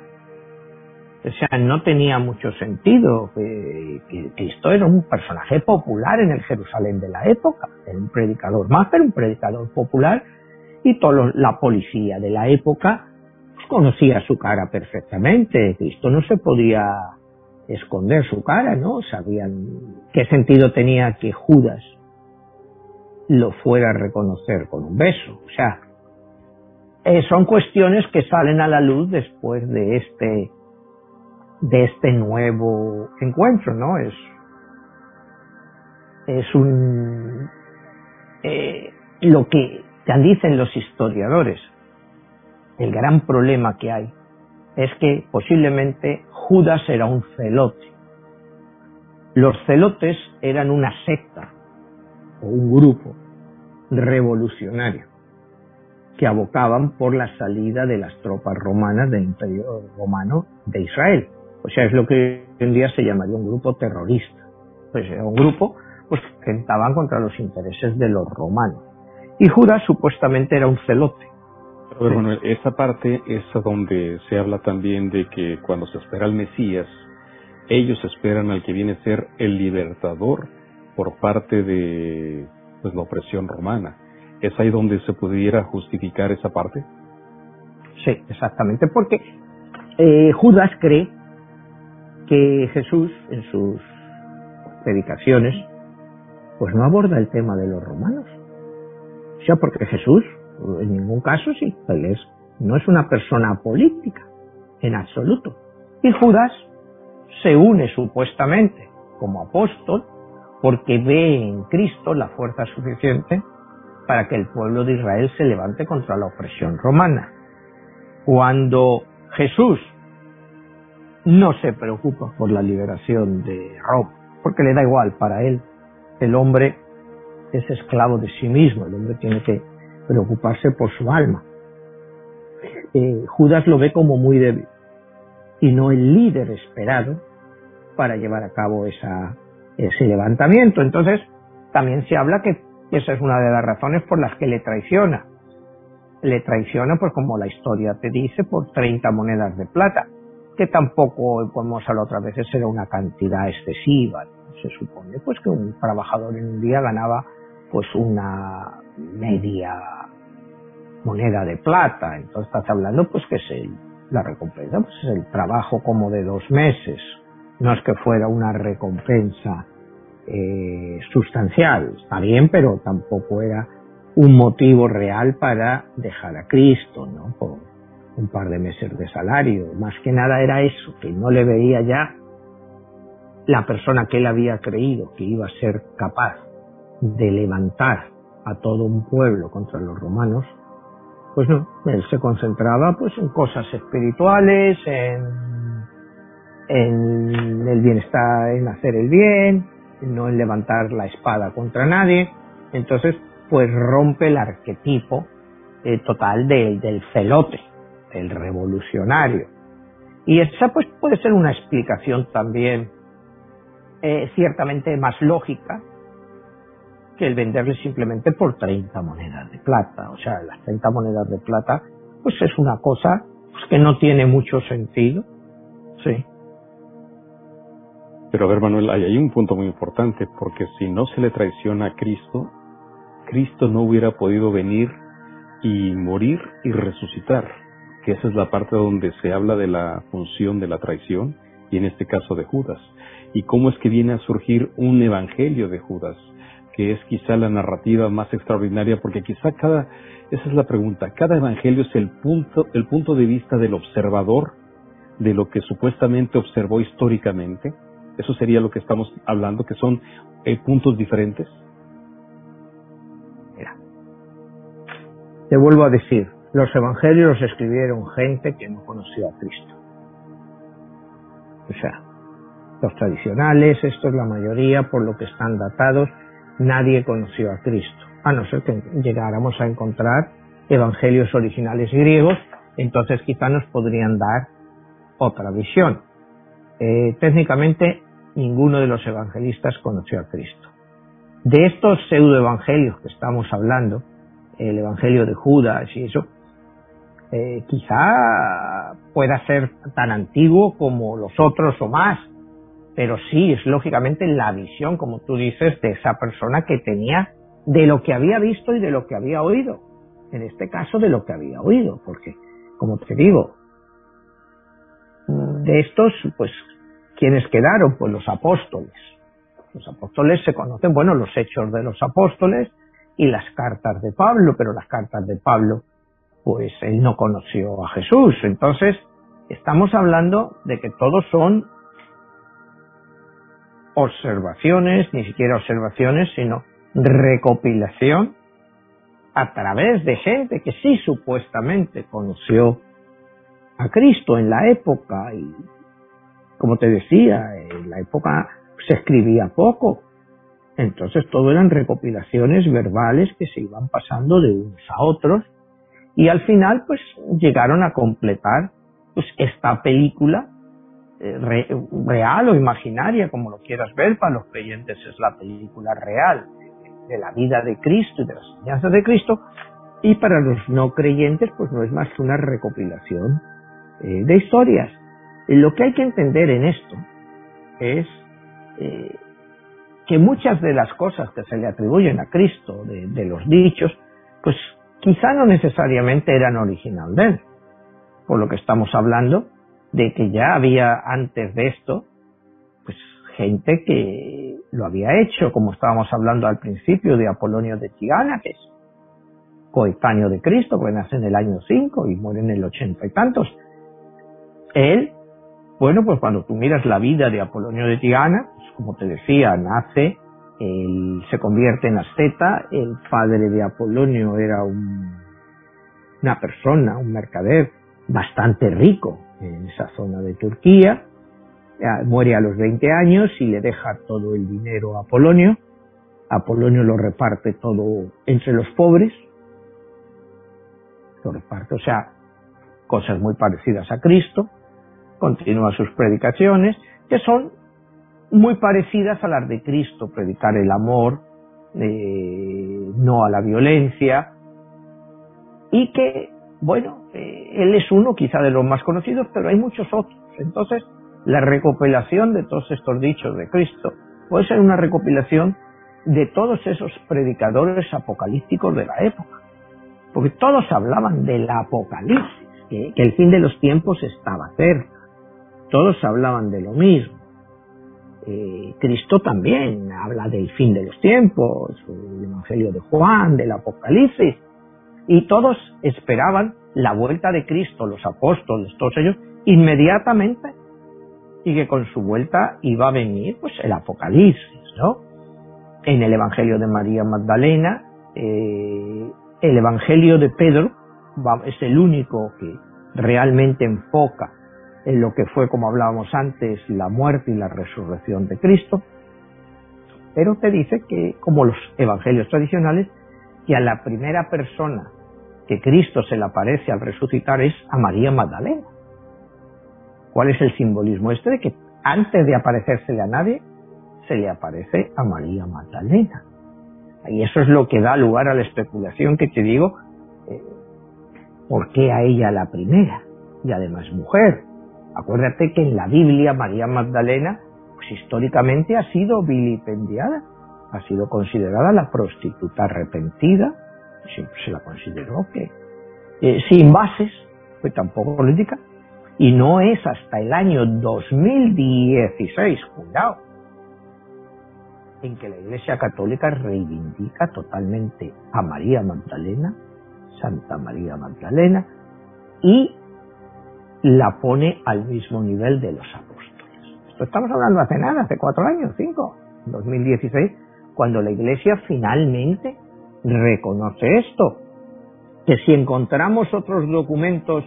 C: O sea, no tenía mucho sentido. que Cristo era un personaje popular en el Jerusalén de la época. Era un predicador más, pero un predicador popular. Y toda la policía de la época conocía su cara perfectamente. Cristo no se podía esconder su cara, ¿no? Sabían qué sentido tenía que Judas lo fuera a reconocer con un beso. O sea, eh, son cuestiones que salen a la luz después de este de este nuevo encuentro, ¿no? Es es un eh, lo que dicen los historiadores. El gran problema que hay es que posiblemente Judas era un celote. Los celotes eran una secta o un grupo revolucionario que abocaban por la salida de las tropas romanas del Imperio Romano de Israel. O sea, es lo que hoy en día se llamaría un grupo terrorista. Pues era un grupo pues, que tentaban contra los intereses de los romanos. Y Judas supuestamente era un celote.
B: Pero bueno, esa parte es donde se habla también de que cuando se espera al Mesías, ellos esperan al que viene a ser el libertador por parte de pues, la opresión romana. ¿Es ahí donde se pudiera justificar esa parte?
C: Sí, exactamente, porque eh, Judas cree que Jesús en sus predicaciones pues no aborda el tema de los romanos. O sea, porque Jesús, en ningún caso, sí, él es, no es una persona política, en absoluto. Y Judas se une supuestamente como apóstol porque ve en Cristo la fuerza suficiente para que el pueblo de Israel se levante contra la opresión romana. Cuando Jesús no se preocupa por la liberación de Roma, porque le da igual para él, el hombre es esclavo de sí mismo, el hombre tiene que preocuparse por su alma. Eh, Judas lo ve como muy débil y no el líder esperado para llevar a cabo esa, ese levantamiento. Entonces, también se habla que esa es una de las razones por las que le traiciona. Le traiciona, pues como la historia te dice, por 30 monedas de plata, que tampoco, como la otra vez, era una cantidad excesiva. Se supone pues que un trabajador en un día ganaba pues una media moneda de plata. Entonces estás hablando pues que es el, la recompensa, pues es el trabajo como de dos meses. No es que fuera una recompensa eh, sustancial, está bien, pero tampoco era un motivo real para dejar a Cristo, ¿no? Por un par de meses de salario. Más que nada era eso, que no le veía ya la persona que él había creído que iba a ser capaz de levantar a todo un pueblo contra los romanos, pues no, él se concentraba pues en cosas espirituales, en, en el bienestar, en hacer el bien, no en levantar la espada contra nadie. Entonces, pues rompe el arquetipo eh, total del celote, del revolucionario. Y esa pues puede ser una explicación también eh, ciertamente más lógica que el venderle simplemente por 30 monedas de plata. O sea, las 30 monedas de plata, pues es una cosa pues, que no tiene mucho sentido. Sí.
B: Pero a ver, Manuel, hay, un punto muy importante, porque si no se le traiciona a Cristo, Cristo no hubiera podido venir y morir y resucitar, que esa es la parte donde se habla de la función de la traición, y en este caso de Judas. Y cómo es que viene a surgir un evangelio de Judas, que es quizá la narrativa más extraordinaria, porque quizá cada, esa es la pregunta, cada evangelio es el punto, el punto de vista del observador de lo que supuestamente observó históricamente, eso sería lo que estamos hablando, que son eh, puntos diferentes.
C: Mira, te vuelvo a decir, los evangelios los escribieron gente que no conoció a Cristo. O sea, los tradicionales, esto es la mayoría, por lo que están datados, nadie conoció a Cristo, a no ser que llegáramos a encontrar evangelios originales griegos, entonces quizá nos podrían dar otra visión. Eh, técnicamente ninguno de los evangelistas conoció a Cristo. De estos pseudoevangelios que estamos hablando, el evangelio de Judas y eso, eh, quizá pueda ser tan antiguo como los otros o más, pero sí es lógicamente la visión, como tú dices, de esa persona que tenía de lo que había visto y de lo que había oído. En este caso, de lo que había oído, porque, como te digo, de estos, pues ¿Quiénes quedaron? Pues los apóstoles. Los apóstoles se conocen, bueno, los hechos de los apóstoles y las cartas de Pablo, pero las cartas de Pablo, pues él no conoció a Jesús. Entonces, estamos hablando de que todos son observaciones, ni siquiera observaciones, sino recopilación a través de gente que sí supuestamente conoció a Cristo en la época y como te decía, en la época se escribía poco. Entonces todo eran recopilaciones verbales que se iban pasando de unos a otros y al final pues llegaron a completar pues esta película eh, real o imaginaria, como lo quieras ver, para los creyentes es la película real de, la vida de Cristo y de las enseñanzas de Cristo, y para los no creyentes pues no es más que una recopilación eh, de historias. Lo que hay que entender en esto es eh, que muchas de las cosas que se le atribuyen a Cristo, de, los dichos, pues quizá no necesariamente eran original de él. Por lo que estamos hablando de que ya había antes de esto, pues gente que lo había hecho, como estábamos hablando al principio de Apolonio de Tigana, que es coetáneo de Cristo, que nace en el año 5 y muere en el ochenta y tantos. Él, bueno, pues cuando tú miras la vida de Apolonio de Tigana, pues como te decía, nace, él se convierte en asceta, el padre de Apolonio era un, una persona, un mercader bastante rico en esa zona de Turquía, muere a los 20 años y le deja todo el dinero a Apolonio. Apolonio lo reparte todo entre los pobres. Lo reparte, o sea, cosas muy parecidas a Cristo. Continúa sus predicaciones, que son muy parecidas a las de Cristo, predicar el amor, eh, no a la violencia, y que, bueno, eh, él es uno quizá de los más conocidos, pero hay muchos otros. Entonces, la recopilación de todos estos dichos de Cristo puede ser una recopilación de todos esos predicadores apocalípticos de la época. Porque todos hablaban del apocalipsis, que, el fin de los tiempos estaba cerca. Todos hablaban de lo mismo. Eh, Cristo también habla del fin de los tiempos, el Evangelio de Juan, del Apocalipsis, y todos esperaban la vuelta de Cristo, los apóstoles, todos ellos, inmediatamente y que con su vuelta iba a venir pues el Apocalipsis, ¿no? En el Evangelio de María Magdalena, eh, el Evangelio de Pedro es el único que realmente enfoca en lo que fue, como hablábamos antes, la muerte y la resurrección de Cristo, pero te dice que, como los evangelios tradicionales, que a la primera persona que Cristo se le aparece al resucitar es a María Magdalena. ¿Cuál es el simbolismo este de que antes de aparecérsele a nadie, se le aparece a María Magdalena? Y eso es lo que da lugar a la especulación que te digo, eh, ¿por qué a ella la primera? Y además mujer. Acuérdate que en la Biblia María Magdalena, pues históricamente ha sido vilipendiada, ha sido considerada la prostituta arrepentida, siempre se la consideró que eh, sin bases, pues tampoco política, y no es hasta el año 2016, cuidado, en que la Iglesia Católica reivindica totalmente a María Magdalena, Santa María Magdalena, y la pone al mismo nivel de los apóstoles. Esto estamos hablando hace nada, hace cuatro años, cinco, 2016, cuando la Iglesia finalmente reconoce esto. Que si encontramos otros documentos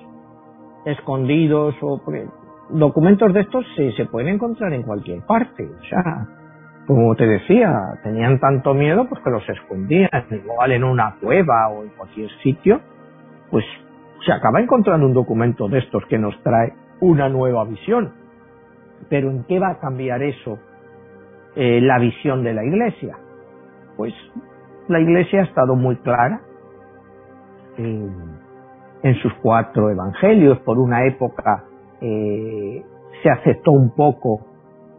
C: escondidos o documentos de estos se, se pueden encontrar en cualquier parte. O sea, como te decía, tenían tanto miedo pues que los escondían, igual en una cueva o en cualquier sitio, pues se acaba encontrando un documento de estos que nos trae una nueva visión. Pero ¿en qué va a cambiar eso eh, la visión de la Iglesia? Pues la Iglesia ha estado muy clara en sus cuatro evangelios. Por una época eh, se aceptó un poco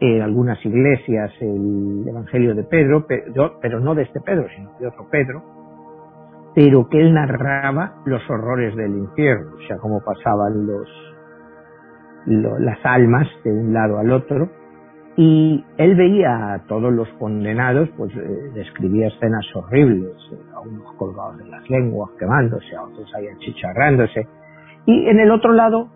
C: en algunas iglesias el evangelio de Pedro, pero, no de este Pedro, sino de otro Pedro, pero que él narraba los horrores del infierno, o sea, cómo pasaban los, las almas de un lado al otro, y él veía a todos los condenados, pues eh, describía escenas horribles, eh, a unos colgados de las lenguas quemándose, a otros ahí achicharrándose. Y en el otro lado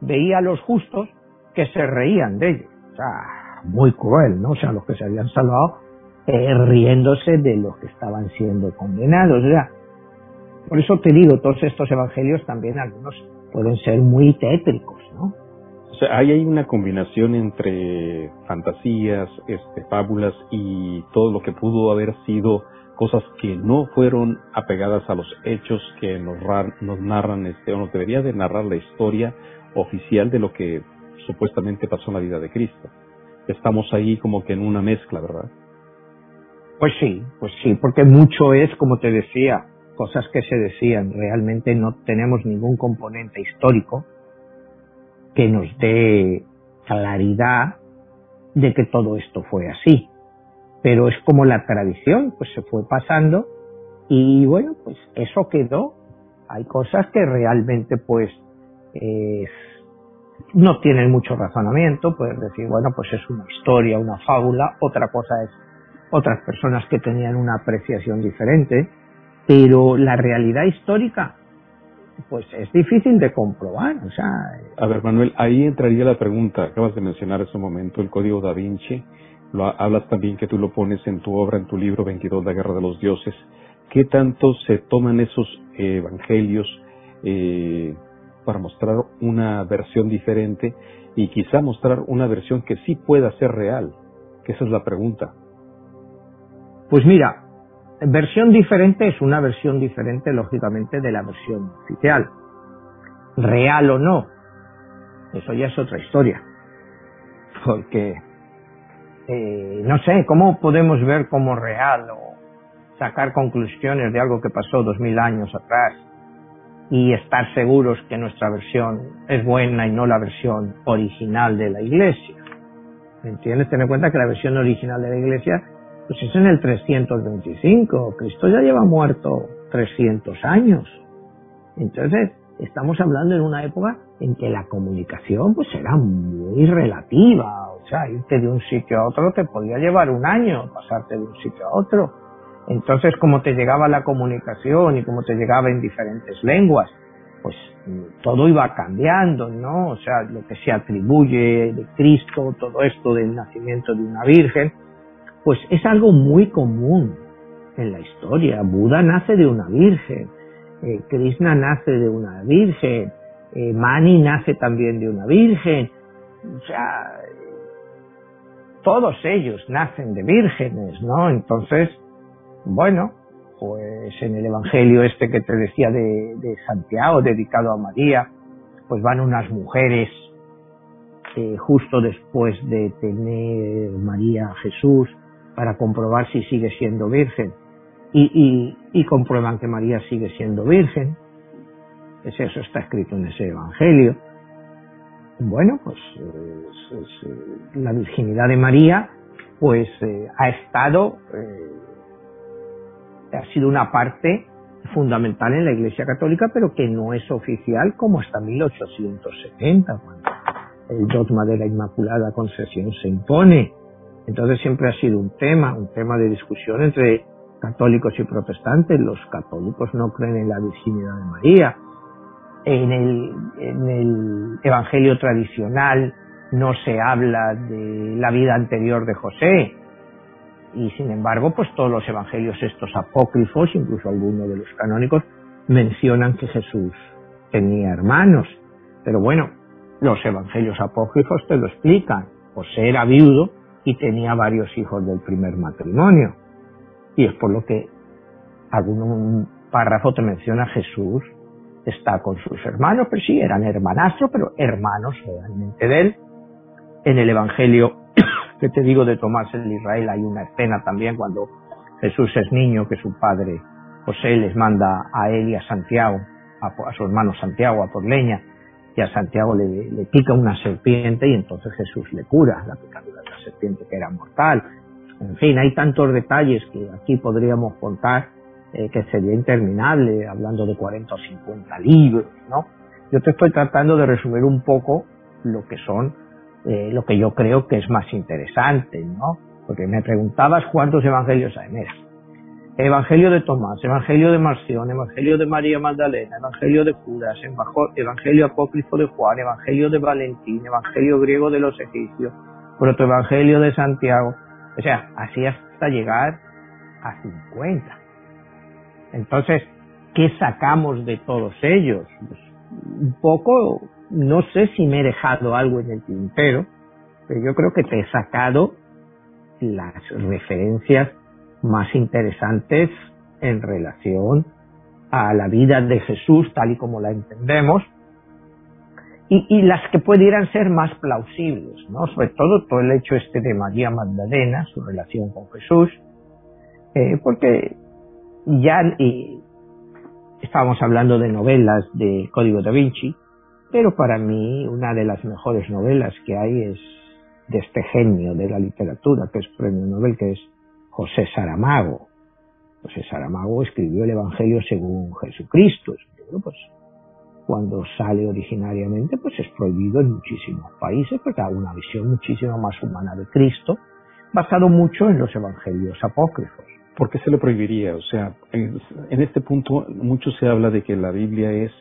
C: veía a los justos que se reían de ellos. O sea, muy cruel, ¿no? O sea, los que se habían salvado eh, riéndose de los que estaban siendo condenados. O sea, por eso te digo, todos estos evangelios también algunos pueden ser muy tétricos, ¿no?
B: O sea, ahí hay una combinación entre fantasías, este, fábulas y todo lo que pudo haber sido cosas que no fueron apegadas a los hechos que nos, nos narran, este, o nos debería de narrar la historia oficial de lo que supuestamente pasó en la vida de Cristo. Estamos ahí como que en una mezcla, ¿verdad?
C: Pues sí, pues sí, porque mucho es, como te decía, cosas que se decían, realmente no tenemos ningún componente histórico, que nos dé claridad de que todo esto fue así. Pero es como la tradición, pues se fue pasando y bueno, pues eso quedó. Hay cosas que realmente pues no tienen mucho razonamiento, puedes decir, bueno, pues es una historia, una fábula, otra cosa es otras personas que tenían una apreciación diferente, pero la realidad histórica pues es difícil de comprobar, o sea...
B: A ver, Manuel, ahí entraría la pregunta, acabas de mencionar ese momento, el Código da Vinci, lo hablas también que tú lo pones en tu obra, en tu libro 22, La Guerra de los Dioses, ¿qué tanto se toman esos evangelios eh, para mostrar una versión diferente y quizá mostrar una versión que sí pueda ser real? Que esa es la pregunta.
C: Pues mira, versión diferente es una versión diferente, lógicamente, de la versión oficial. Real o no, eso ya es otra historia. Porque, eh, no sé, ¿cómo podemos ver como real o sacar conclusiones de algo que pasó dos mil años atrás y estar seguros que nuestra versión es buena y no la versión original de la iglesia? ¿Me entiendes? Ten en cuenta que la versión original de la iglesia pues es en el 325. Cristo ya lleva muerto 300 años. Entonces, estamos hablando en una época en que la comunicación pues era muy relativa. O sea, irte de un sitio a otro te podía llevar un año, pasarte de un sitio a otro. Entonces, como te llegaba la comunicación y como te llegaba en diferentes lenguas, pues todo iba cambiando, ¿no? O sea, lo que se atribuye de Cristo, todo esto del nacimiento de una virgen, pues es algo muy común en la historia. Buda nace de una virgen, eh, Krishna nace de una virgen, eh, Mani nace también de una virgen, o sea, todos ellos nacen de vírgenes, ¿no? Entonces, bueno, pues en el Evangelio este que te decía de, Santiago, dedicado a María, pues van unas mujeres eh, justo después de tener María Jesús, para comprobar si sigue siendo virgen. Y, y, comprueban que María sigue siendo virgen. Es eso está escrito en ese Evangelio. Bueno, pues la virginidad de María pues eh, ha estado, eh, ha sido una parte fundamental en la Iglesia Católica, pero que no es oficial como hasta 1870, cuando el dogma de la Inmaculada Concepción se impone. Entonces siempre ha sido un tema, un tema de discusión entre católicos y protestantes. Los católicos no creen en la virginidad de María. En el, en el Evangelio tradicional no se habla de la vida anterior de José. Y sin embargo, pues todos los evangelios estos apócrifos, incluso algunos de los canónicos, mencionan que Jesús tenía hermanos. Pero bueno, los evangelios apócrifos te lo explican. José era viudo y tenía varios hijos del primer matrimonio. Y es por lo que algún párrafo te menciona Jesús está con sus hermanos, pero sí, eran hermanastros, pero hermanos realmente de él. En el Evangelio que te digo de Tomás en Israel hay una escena también cuando Jesús es niño que su padre José les manda a él y a Santiago, a, su hermano Santiago a por leña, y a Santiago le, le, pica una serpiente y entonces Jesús le cura la picadura serpiente que era mortal. En fin, hay tantos detalles que aquí podríamos contar eh, que sería interminable, hablando de 40 o 50 libros, ¿no? Yo te estoy tratando de resumir un poco lo que son, eh, lo que yo creo que es más interesante, ¿no? Porque me preguntabas cuántos evangelios hay. Mira, Evangelio de Tomás, Evangelio de Marción, Evangelio de María Magdalena, Evangelio de Judas, Evangelio apócrifo de Juan, Evangelio de Valentín, Evangelio griego de los egipcios, protoevangelio de Santiago, o sea, así hasta llegar a 50. Entonces, ¿qué sacamos de todos ellos? Pues, un poco, no sé si me he dejado algo en el tintero, pero yo creo que te he sacado las referencias más interesantes en relación a la vida de Jesús tal y como la entendemos y, las que pudieran ser más plausibles, ¿no? Sobre todo todo el hecho este de María Magdalena, su relación con Jesús, eh, porque ya estábamos hablando de novelas de Código da Vinci, pero para mí una de las mejores novelas que hay es de este genio de la literatura, que es premio Nobel, que es José Saramago. José Saramago escribió el Evangelio según Jesucristo, es un libro pues, cuando sale originariamente, pues es prohibido en muchísimos países porque da una visión muchísimo más humana de Cristo, basado mucho en los evangelios apócrifos.
B: ¿Por qué se le prohibiría? O sea, en, en este punto mucho se habla de que la Biblia es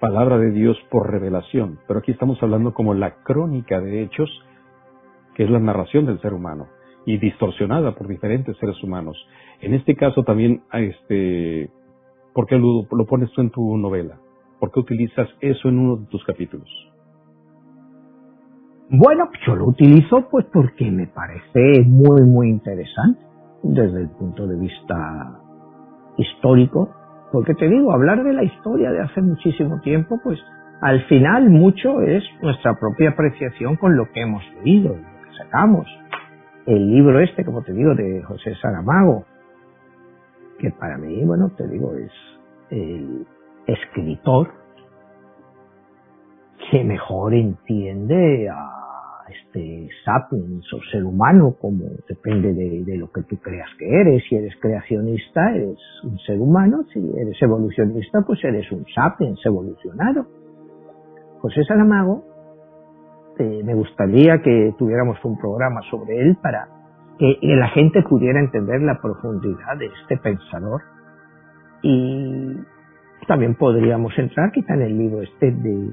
B: palabra de Dios por revelación, pero aquí estamos hablando como la crónica de hechos, que es la narración del ser humano y distorsionada por diferentes seres humanos. En este caso también, este, ¿por qué lo, lo pones tú en tu novela? ¿Por qué utilizas eso en uno de tus capítulos?
C: Bueno, yo lo utilizo pues porque me parece muy, muy interesante desde el punto de vista histórico porque te digo, hablar de la historia de hace muchísimo tiempo, pues al final mucho es nuestra propia apreciación con lo que hemos leído, lo que sacamos. El libro este, como te digo, de José Saramago, que para mí, bueno, te digo, es el escritor que mejor entiende a este sapiens o ser humano, como depende de, lo que tú creas que eres. Si eres creacionista, eres un ser humano. Si eres evolucionista, pues eres un sapiens evolucionado. José Saramago, eh, me gustaría que tuviéramos un programa sobre él para que la gente pudiera entender la profundidad de este pensador. Y también podríamos entrar quizá en el libro este de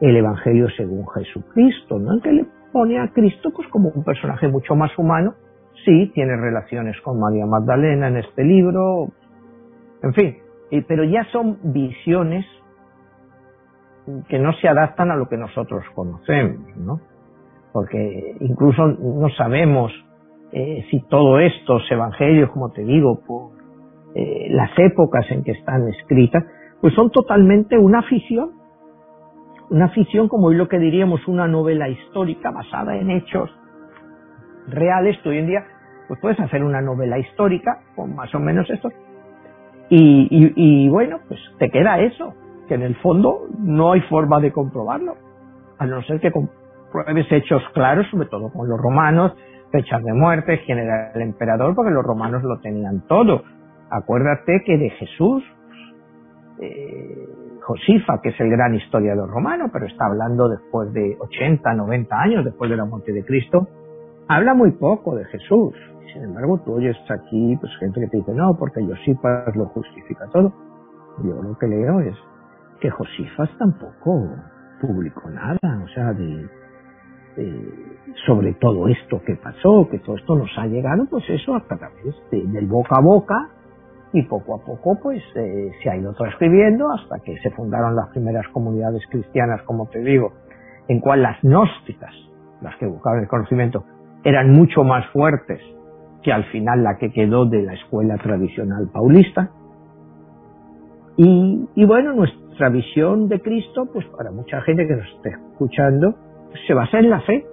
C: el Evangelio según Jesucristo, ¿no? En que le pone a Cristo pues como un personaje mucho más humano. Sí, tiene relaciones con María Magdalena en este libro, en fin, pero ya son visiones que no se adaptan a lo que nosotros conocemos, ¿no? Porque incluso no sabemos eh, si todo estos evangelios, como te digo, por eh, las épocas en que están escritas, pues son totalmente una ficción una ficción como hoy lo que diríamos una novela histórica basada en hechos reales, hoy en día pues puedes hacer una novela histórica con más o menos esto y, bueno, pues te queda eso, que en el fondo no hay forma de comprobarlo, a no ser que compruebes hechos claros, sobre todo con los romanos, fechas de muerte, quién era el emperador, porque los romanos lo tenían todo. Acuérdate que de Jesús, eh, Josifa, que es el gran historiador romano, pero está hablando después de 80, 90 años después de la muerte de Cristo, habla muy poco de Jesús. Sin embargo, tú oyes aquí pues gente que te dice, no, porque Josifas lo justifica todo. Yo lo que leo es que Josifas tampoco publicó nada, o sea, de, sobre todo esto que pasó, que todo esto nos ha llegado, pues eso a través del boca a boca y poco a poco pues eh, se ha ido transcribiendo hasta que se fundaron las primeras comunidades cristianas, como te digo, en cual las gnósticas, las que buscaban el conocimiento, eran mucho más fuertes que al final la que quedó de la escuela tradicional paulista. Y, bueno, nuestra visión de Cristo, pues para mucha gente que nos esté escuchando, se basa en la fe.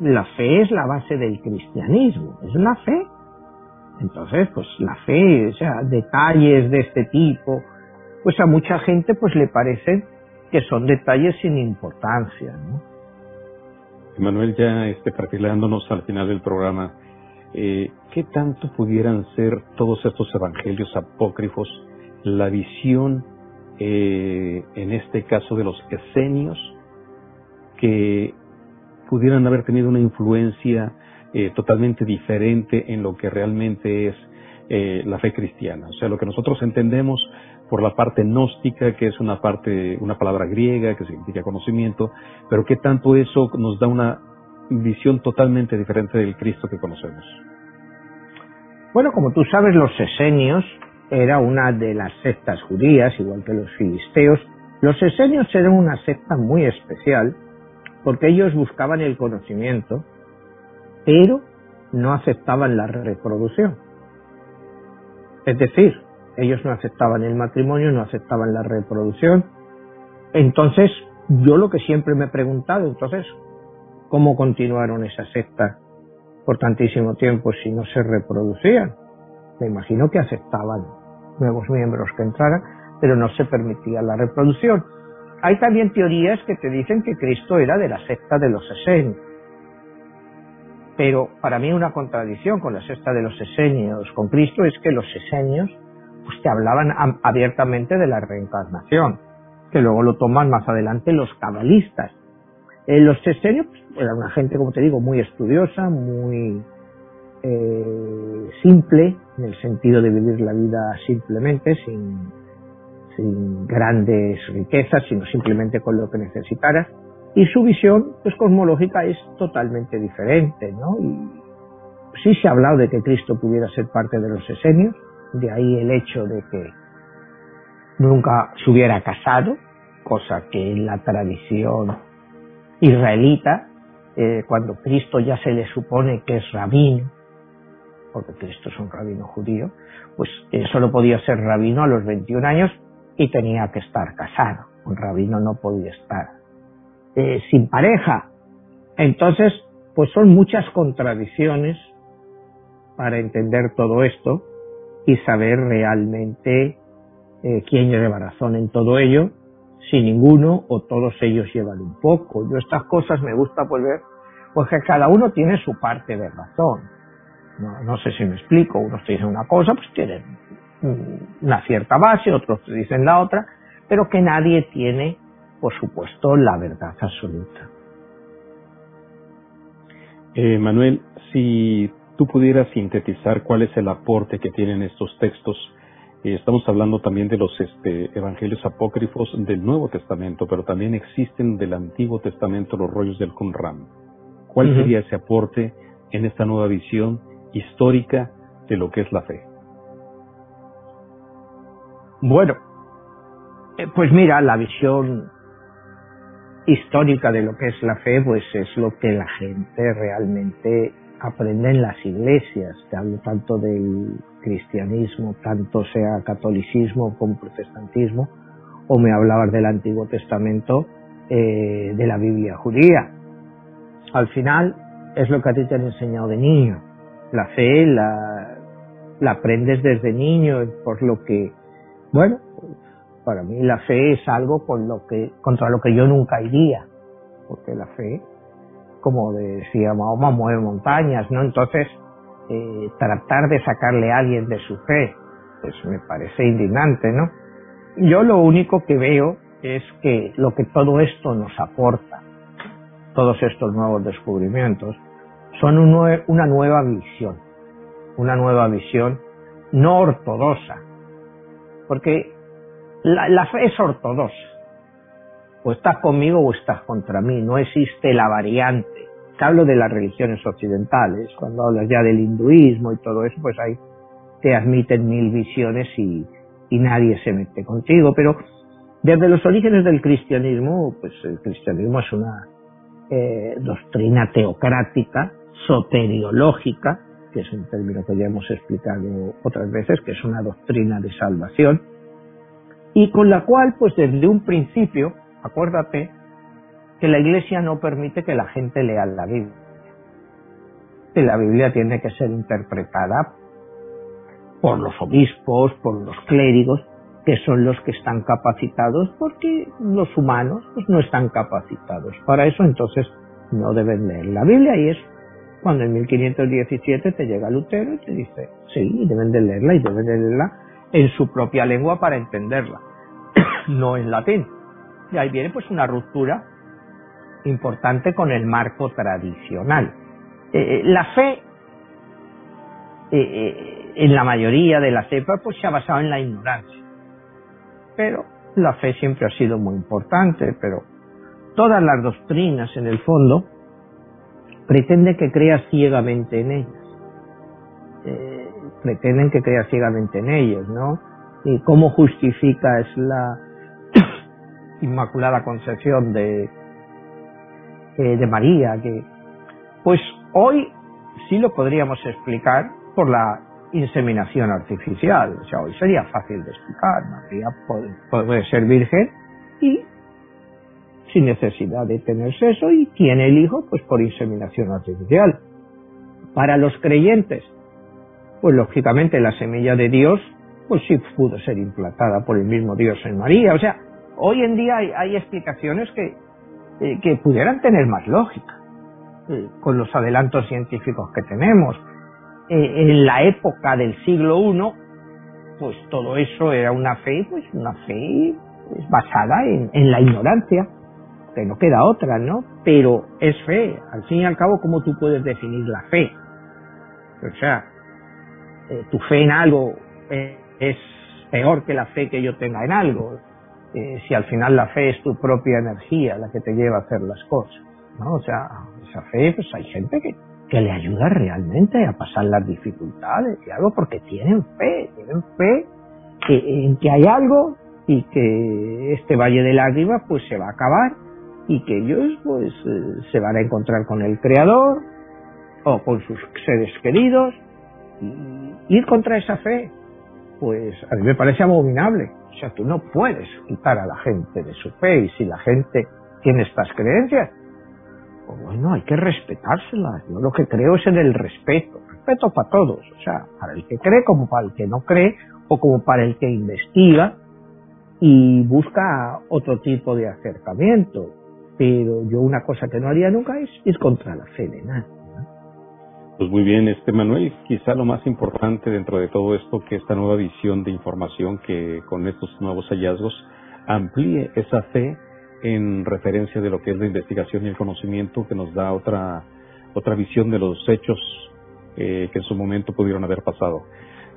C: La fe es la base del cristianismo, es la fe entonces, pues la fe, o sea, detalles de este tipo, pues a mucha gente pues le parece que son detalles sin importancia, ¿no?
B: Manuel, ya este, perfilándonos al final del programa, eh, ¿qué tanto pudieran ser todos estos evangelios apócrifos la visión, eh, en este caso de los esenios, que pudieran haber tenido una influencia eh, totalmente diferente en lo que realmente es eh, la fe cristiana. O sea, lo que nosotros entendemos por la parte gnóstica, que es una parte, una palabra griega que significa conocimiento, pero qué tanto eso nos da una visión totalmente diferente del Cristo que conocemos.
C: Bueno, como tú sabes, los esenios era una de las sectas judías, igual que los filisteos. Los esenios eran una secta muy especial porque ellos buscaban el conocimiento pero no aceptaban la reproducción. Es decir, ellos no aceptaban el matrimonio, no aceptaban la reproducción. Entonces, yo lo que siempre me he preguntado, entonces, ¿cómo continuaron esa secta por tantísimo tiempo si no se reproducían? Me imagino que aceptaban nuevos miembros que entraran, pero no se permitía la reproducción. Hay también teorías que te dicen que Cristo era de la secta de los esenios pero para mí una contradicción con la sexta de los esenios con Cristo es que los esenios pues te hablaban abiertamente de la reencarnación. que luego lo toman más adelante los cabalistas. Eh, los esenios pues, era una gente, como te digo, muy estudiosa, muy eh, simple, en el sentido de vivir la vida simplemente, sin, sin grandes riquezas, sino simplemente con lo que necesitara. Y su visión pues, cosmológica es totalmente diferente, ¿no? Y sí se ha hablado de que Cristo pudiera ser parte de los esenios, de ahí el hecho de que nunca se hubiera casado, cosa que en la tradición israelita, eh, cuando Cristo ya se le supone que es rabino, porque Cristo es un rabino judío, pues eh, solo podía ser rabino a los 21 años y tenía que estar casado. Un rabino no podía estar eh, sin pareja. Entonces, pues son muchas contradicciones para entender todo esto y saber realmente eh, quién lleva razón en todo ello, si ninguno o todos ellos llevan un poco. Yo estas cosas me gusta volver, pues que cada uno tiene su parte de razón. No, no sé si me explico, unos te dicen una cosa, pues tienen una cierta base, otros te dicen la otra, pero que nadie tiene, por supuesto, la verdad absoluta.
B: Eh, Manuel, si tú pudieras sintetizar cuál es el aporte que tienen estos textos eh, estamos hablando también de los este, evangelios apócrifos del Nuevo Testamento, pero también existen del Antiguo Testamento los rollos del Qumran. ¿Cuál sería ese aporte en esta nueva visión histórica de lo que es la fe?
C: Bueno, eh, pues mira, la visión histórica de lo que es la fe, pues es lo que la gente realmente aprende en las iglesias. Te hablo tanto del cristianismo, tanto sea catolicismo como protestantismo, o me hablabas del Antiguo Testamento, eh, de la Biblia judía. Al final es lo que a ti te han enseñado de niño. La fe la, la aprendes desde niño, por lo que, bueno, para mí la fe es algo con lo que, contra lo que yo nunca iría, porque la fe, como decía Mahoma, mueve montañas, ¿no? Entonces, eh, tratar de sacarle a alguien de su fe, pues me parece indignante, ¿no? Yo lo único que veo es que lo que todo esto nos aporta, todos estos nuevos descubrimientos, son una nueva visión, una nueva visión no ortodoxa, porque la, fe es ortodoxa, o estás conmigo o estás contra mí, no existe la variante hablo de las religiones occidentales, cuando hablas ya del hinduismo y todo eso, pues ahí te admiten mil visiones y, nadie se mete contigo. Pero desde los orígenes del cristianismo, pues el cristianismo es una eh, doctrina teocrática, soteriológica, que es un término que ya hemos explicado otras veces, que es una doctrina de salvación, y con la cual, pues desde un principio, acuérdate, que la Iglesia no permite que la gente lea la Biblia. Que la Biblia tiene que ser interpretada por los obispos, por los clérigos, que son los que están capacitados, porque los humanos pues, no están capacitados. Para eso entonces no deben leer la Biblia y es cuando en 1517 te llega Lutero y te dice, sí, deben de leerla y deben de leerla en su propia lengua para entenderla, no en latín. Y ahí viene pues una ruptura importante con el marco tradicional. Eh, eh, la fe, eh, en la mayoría de las épocas, pues se ha basado en la ignorancia. Pero la fe siempre ha sido muy importante, pero todas las doctrinas, en el fondo, pretenden que creas ciegamente en ellas. Pretenden que creas ciegamente en ellas, ¿no? ¿Y cómo justificas la Inmaculada Concepción de, eh, de María, que pues hoy sí lo podríamos explicar por la inseminación artificial. O sea, hoy sería fácil de explicar. María puede, ser virgen y sin necesidad de tener sexo y tiene el hijo pues por inseminación artificial. Para los creyentes, pues lógicamente la semilla de Dios pues sí pudo ser implantada por el mismo Dios en María. O sea, hoy en día hay explicaciones que eh, que pudieran tener más lógica eh, con los adelantos científicos que tenemos. Eh, en la época del siglo I, pues todo eso era una fe, pues una fe pues, basada en, en la ignorancia, que no queda otra, ¿no? Pero es fe. Al fin y al cabo, ¿cómo tú puedes definir la fe? O sea, eh, tu fe en algo eh, es peor que la fe que yo tenga en algo. Eh, si al final la fe es tu propia energía la que te lleva a hacer las cosas, ¿no? O sea, esa fe, pues hay gente que, que le ayuda realmente a pasar las dificultades y algo porque tienen fe, tienen fe en que hay algo y que este valle de lágrimas pues se va a acabar y que ellos pues se van a encontrar con el creador o con sus seres queridos ir contra esa fe pues a mí me parece abominable. O sea, tú no puedes quitar a la gente de su fe y si la gente tiene estas creencias, pues bueno, hay que respetárselas. Yo lo que creo es en el respeto, respeto para todos, o sea, para el que cree como para el que no cree o como para el que investiga y busca otro tipo de acercamiento. Pero yo una cosa que no haría nunca es ir contra la fe de nadie.
B: Pues muy bien, este Manuel, quizá lo más importante dentro de todo esto que esta nueva visión de información que con estos nuevos hallazgos amplíe esa fe en referencia de lo que es la investigación y el conocimiento que nos da otra otra visión de los hechos eh, que en su momento pudieron haber pasado.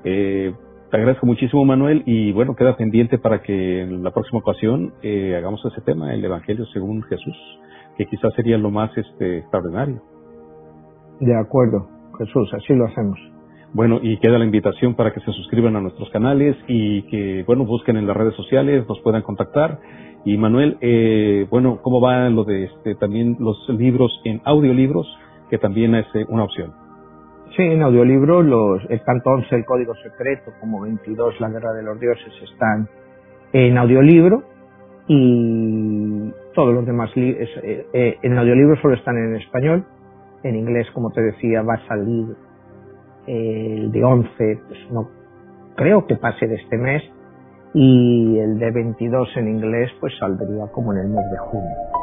B: Eh, te agradezco muchísimo, Manuel, y bueno, queda pendiente para que en la próxima ocasión eh, hagamos ese tema, el Evangelio según Jesús, que quizás sería lo más este, extraordinario.
C: De acuerdo. Jesús, así lo hacemos.
B: Bueno, y queda la invitación para que se suscriban a nuestros canales y que, bueno, busquen en las redes sociales, nos puedan contactar. Y Manuel, eh, bueno, ¿cómo va lo de este, también los libros en audiolibros, que también es eh, una opción?
C: Sí, en audiolibro, los, el tanto 11, el Código Secreto, como 22, La Guerra de los Dioses, están en audiolibro y todos los demás eh, eh, en audiolibro solo están en español en inglés, como te decía, va a salir el de 11, pues no creo que pase de este mes, y el de 22 en inglés, pues saldría como en el mes de junio.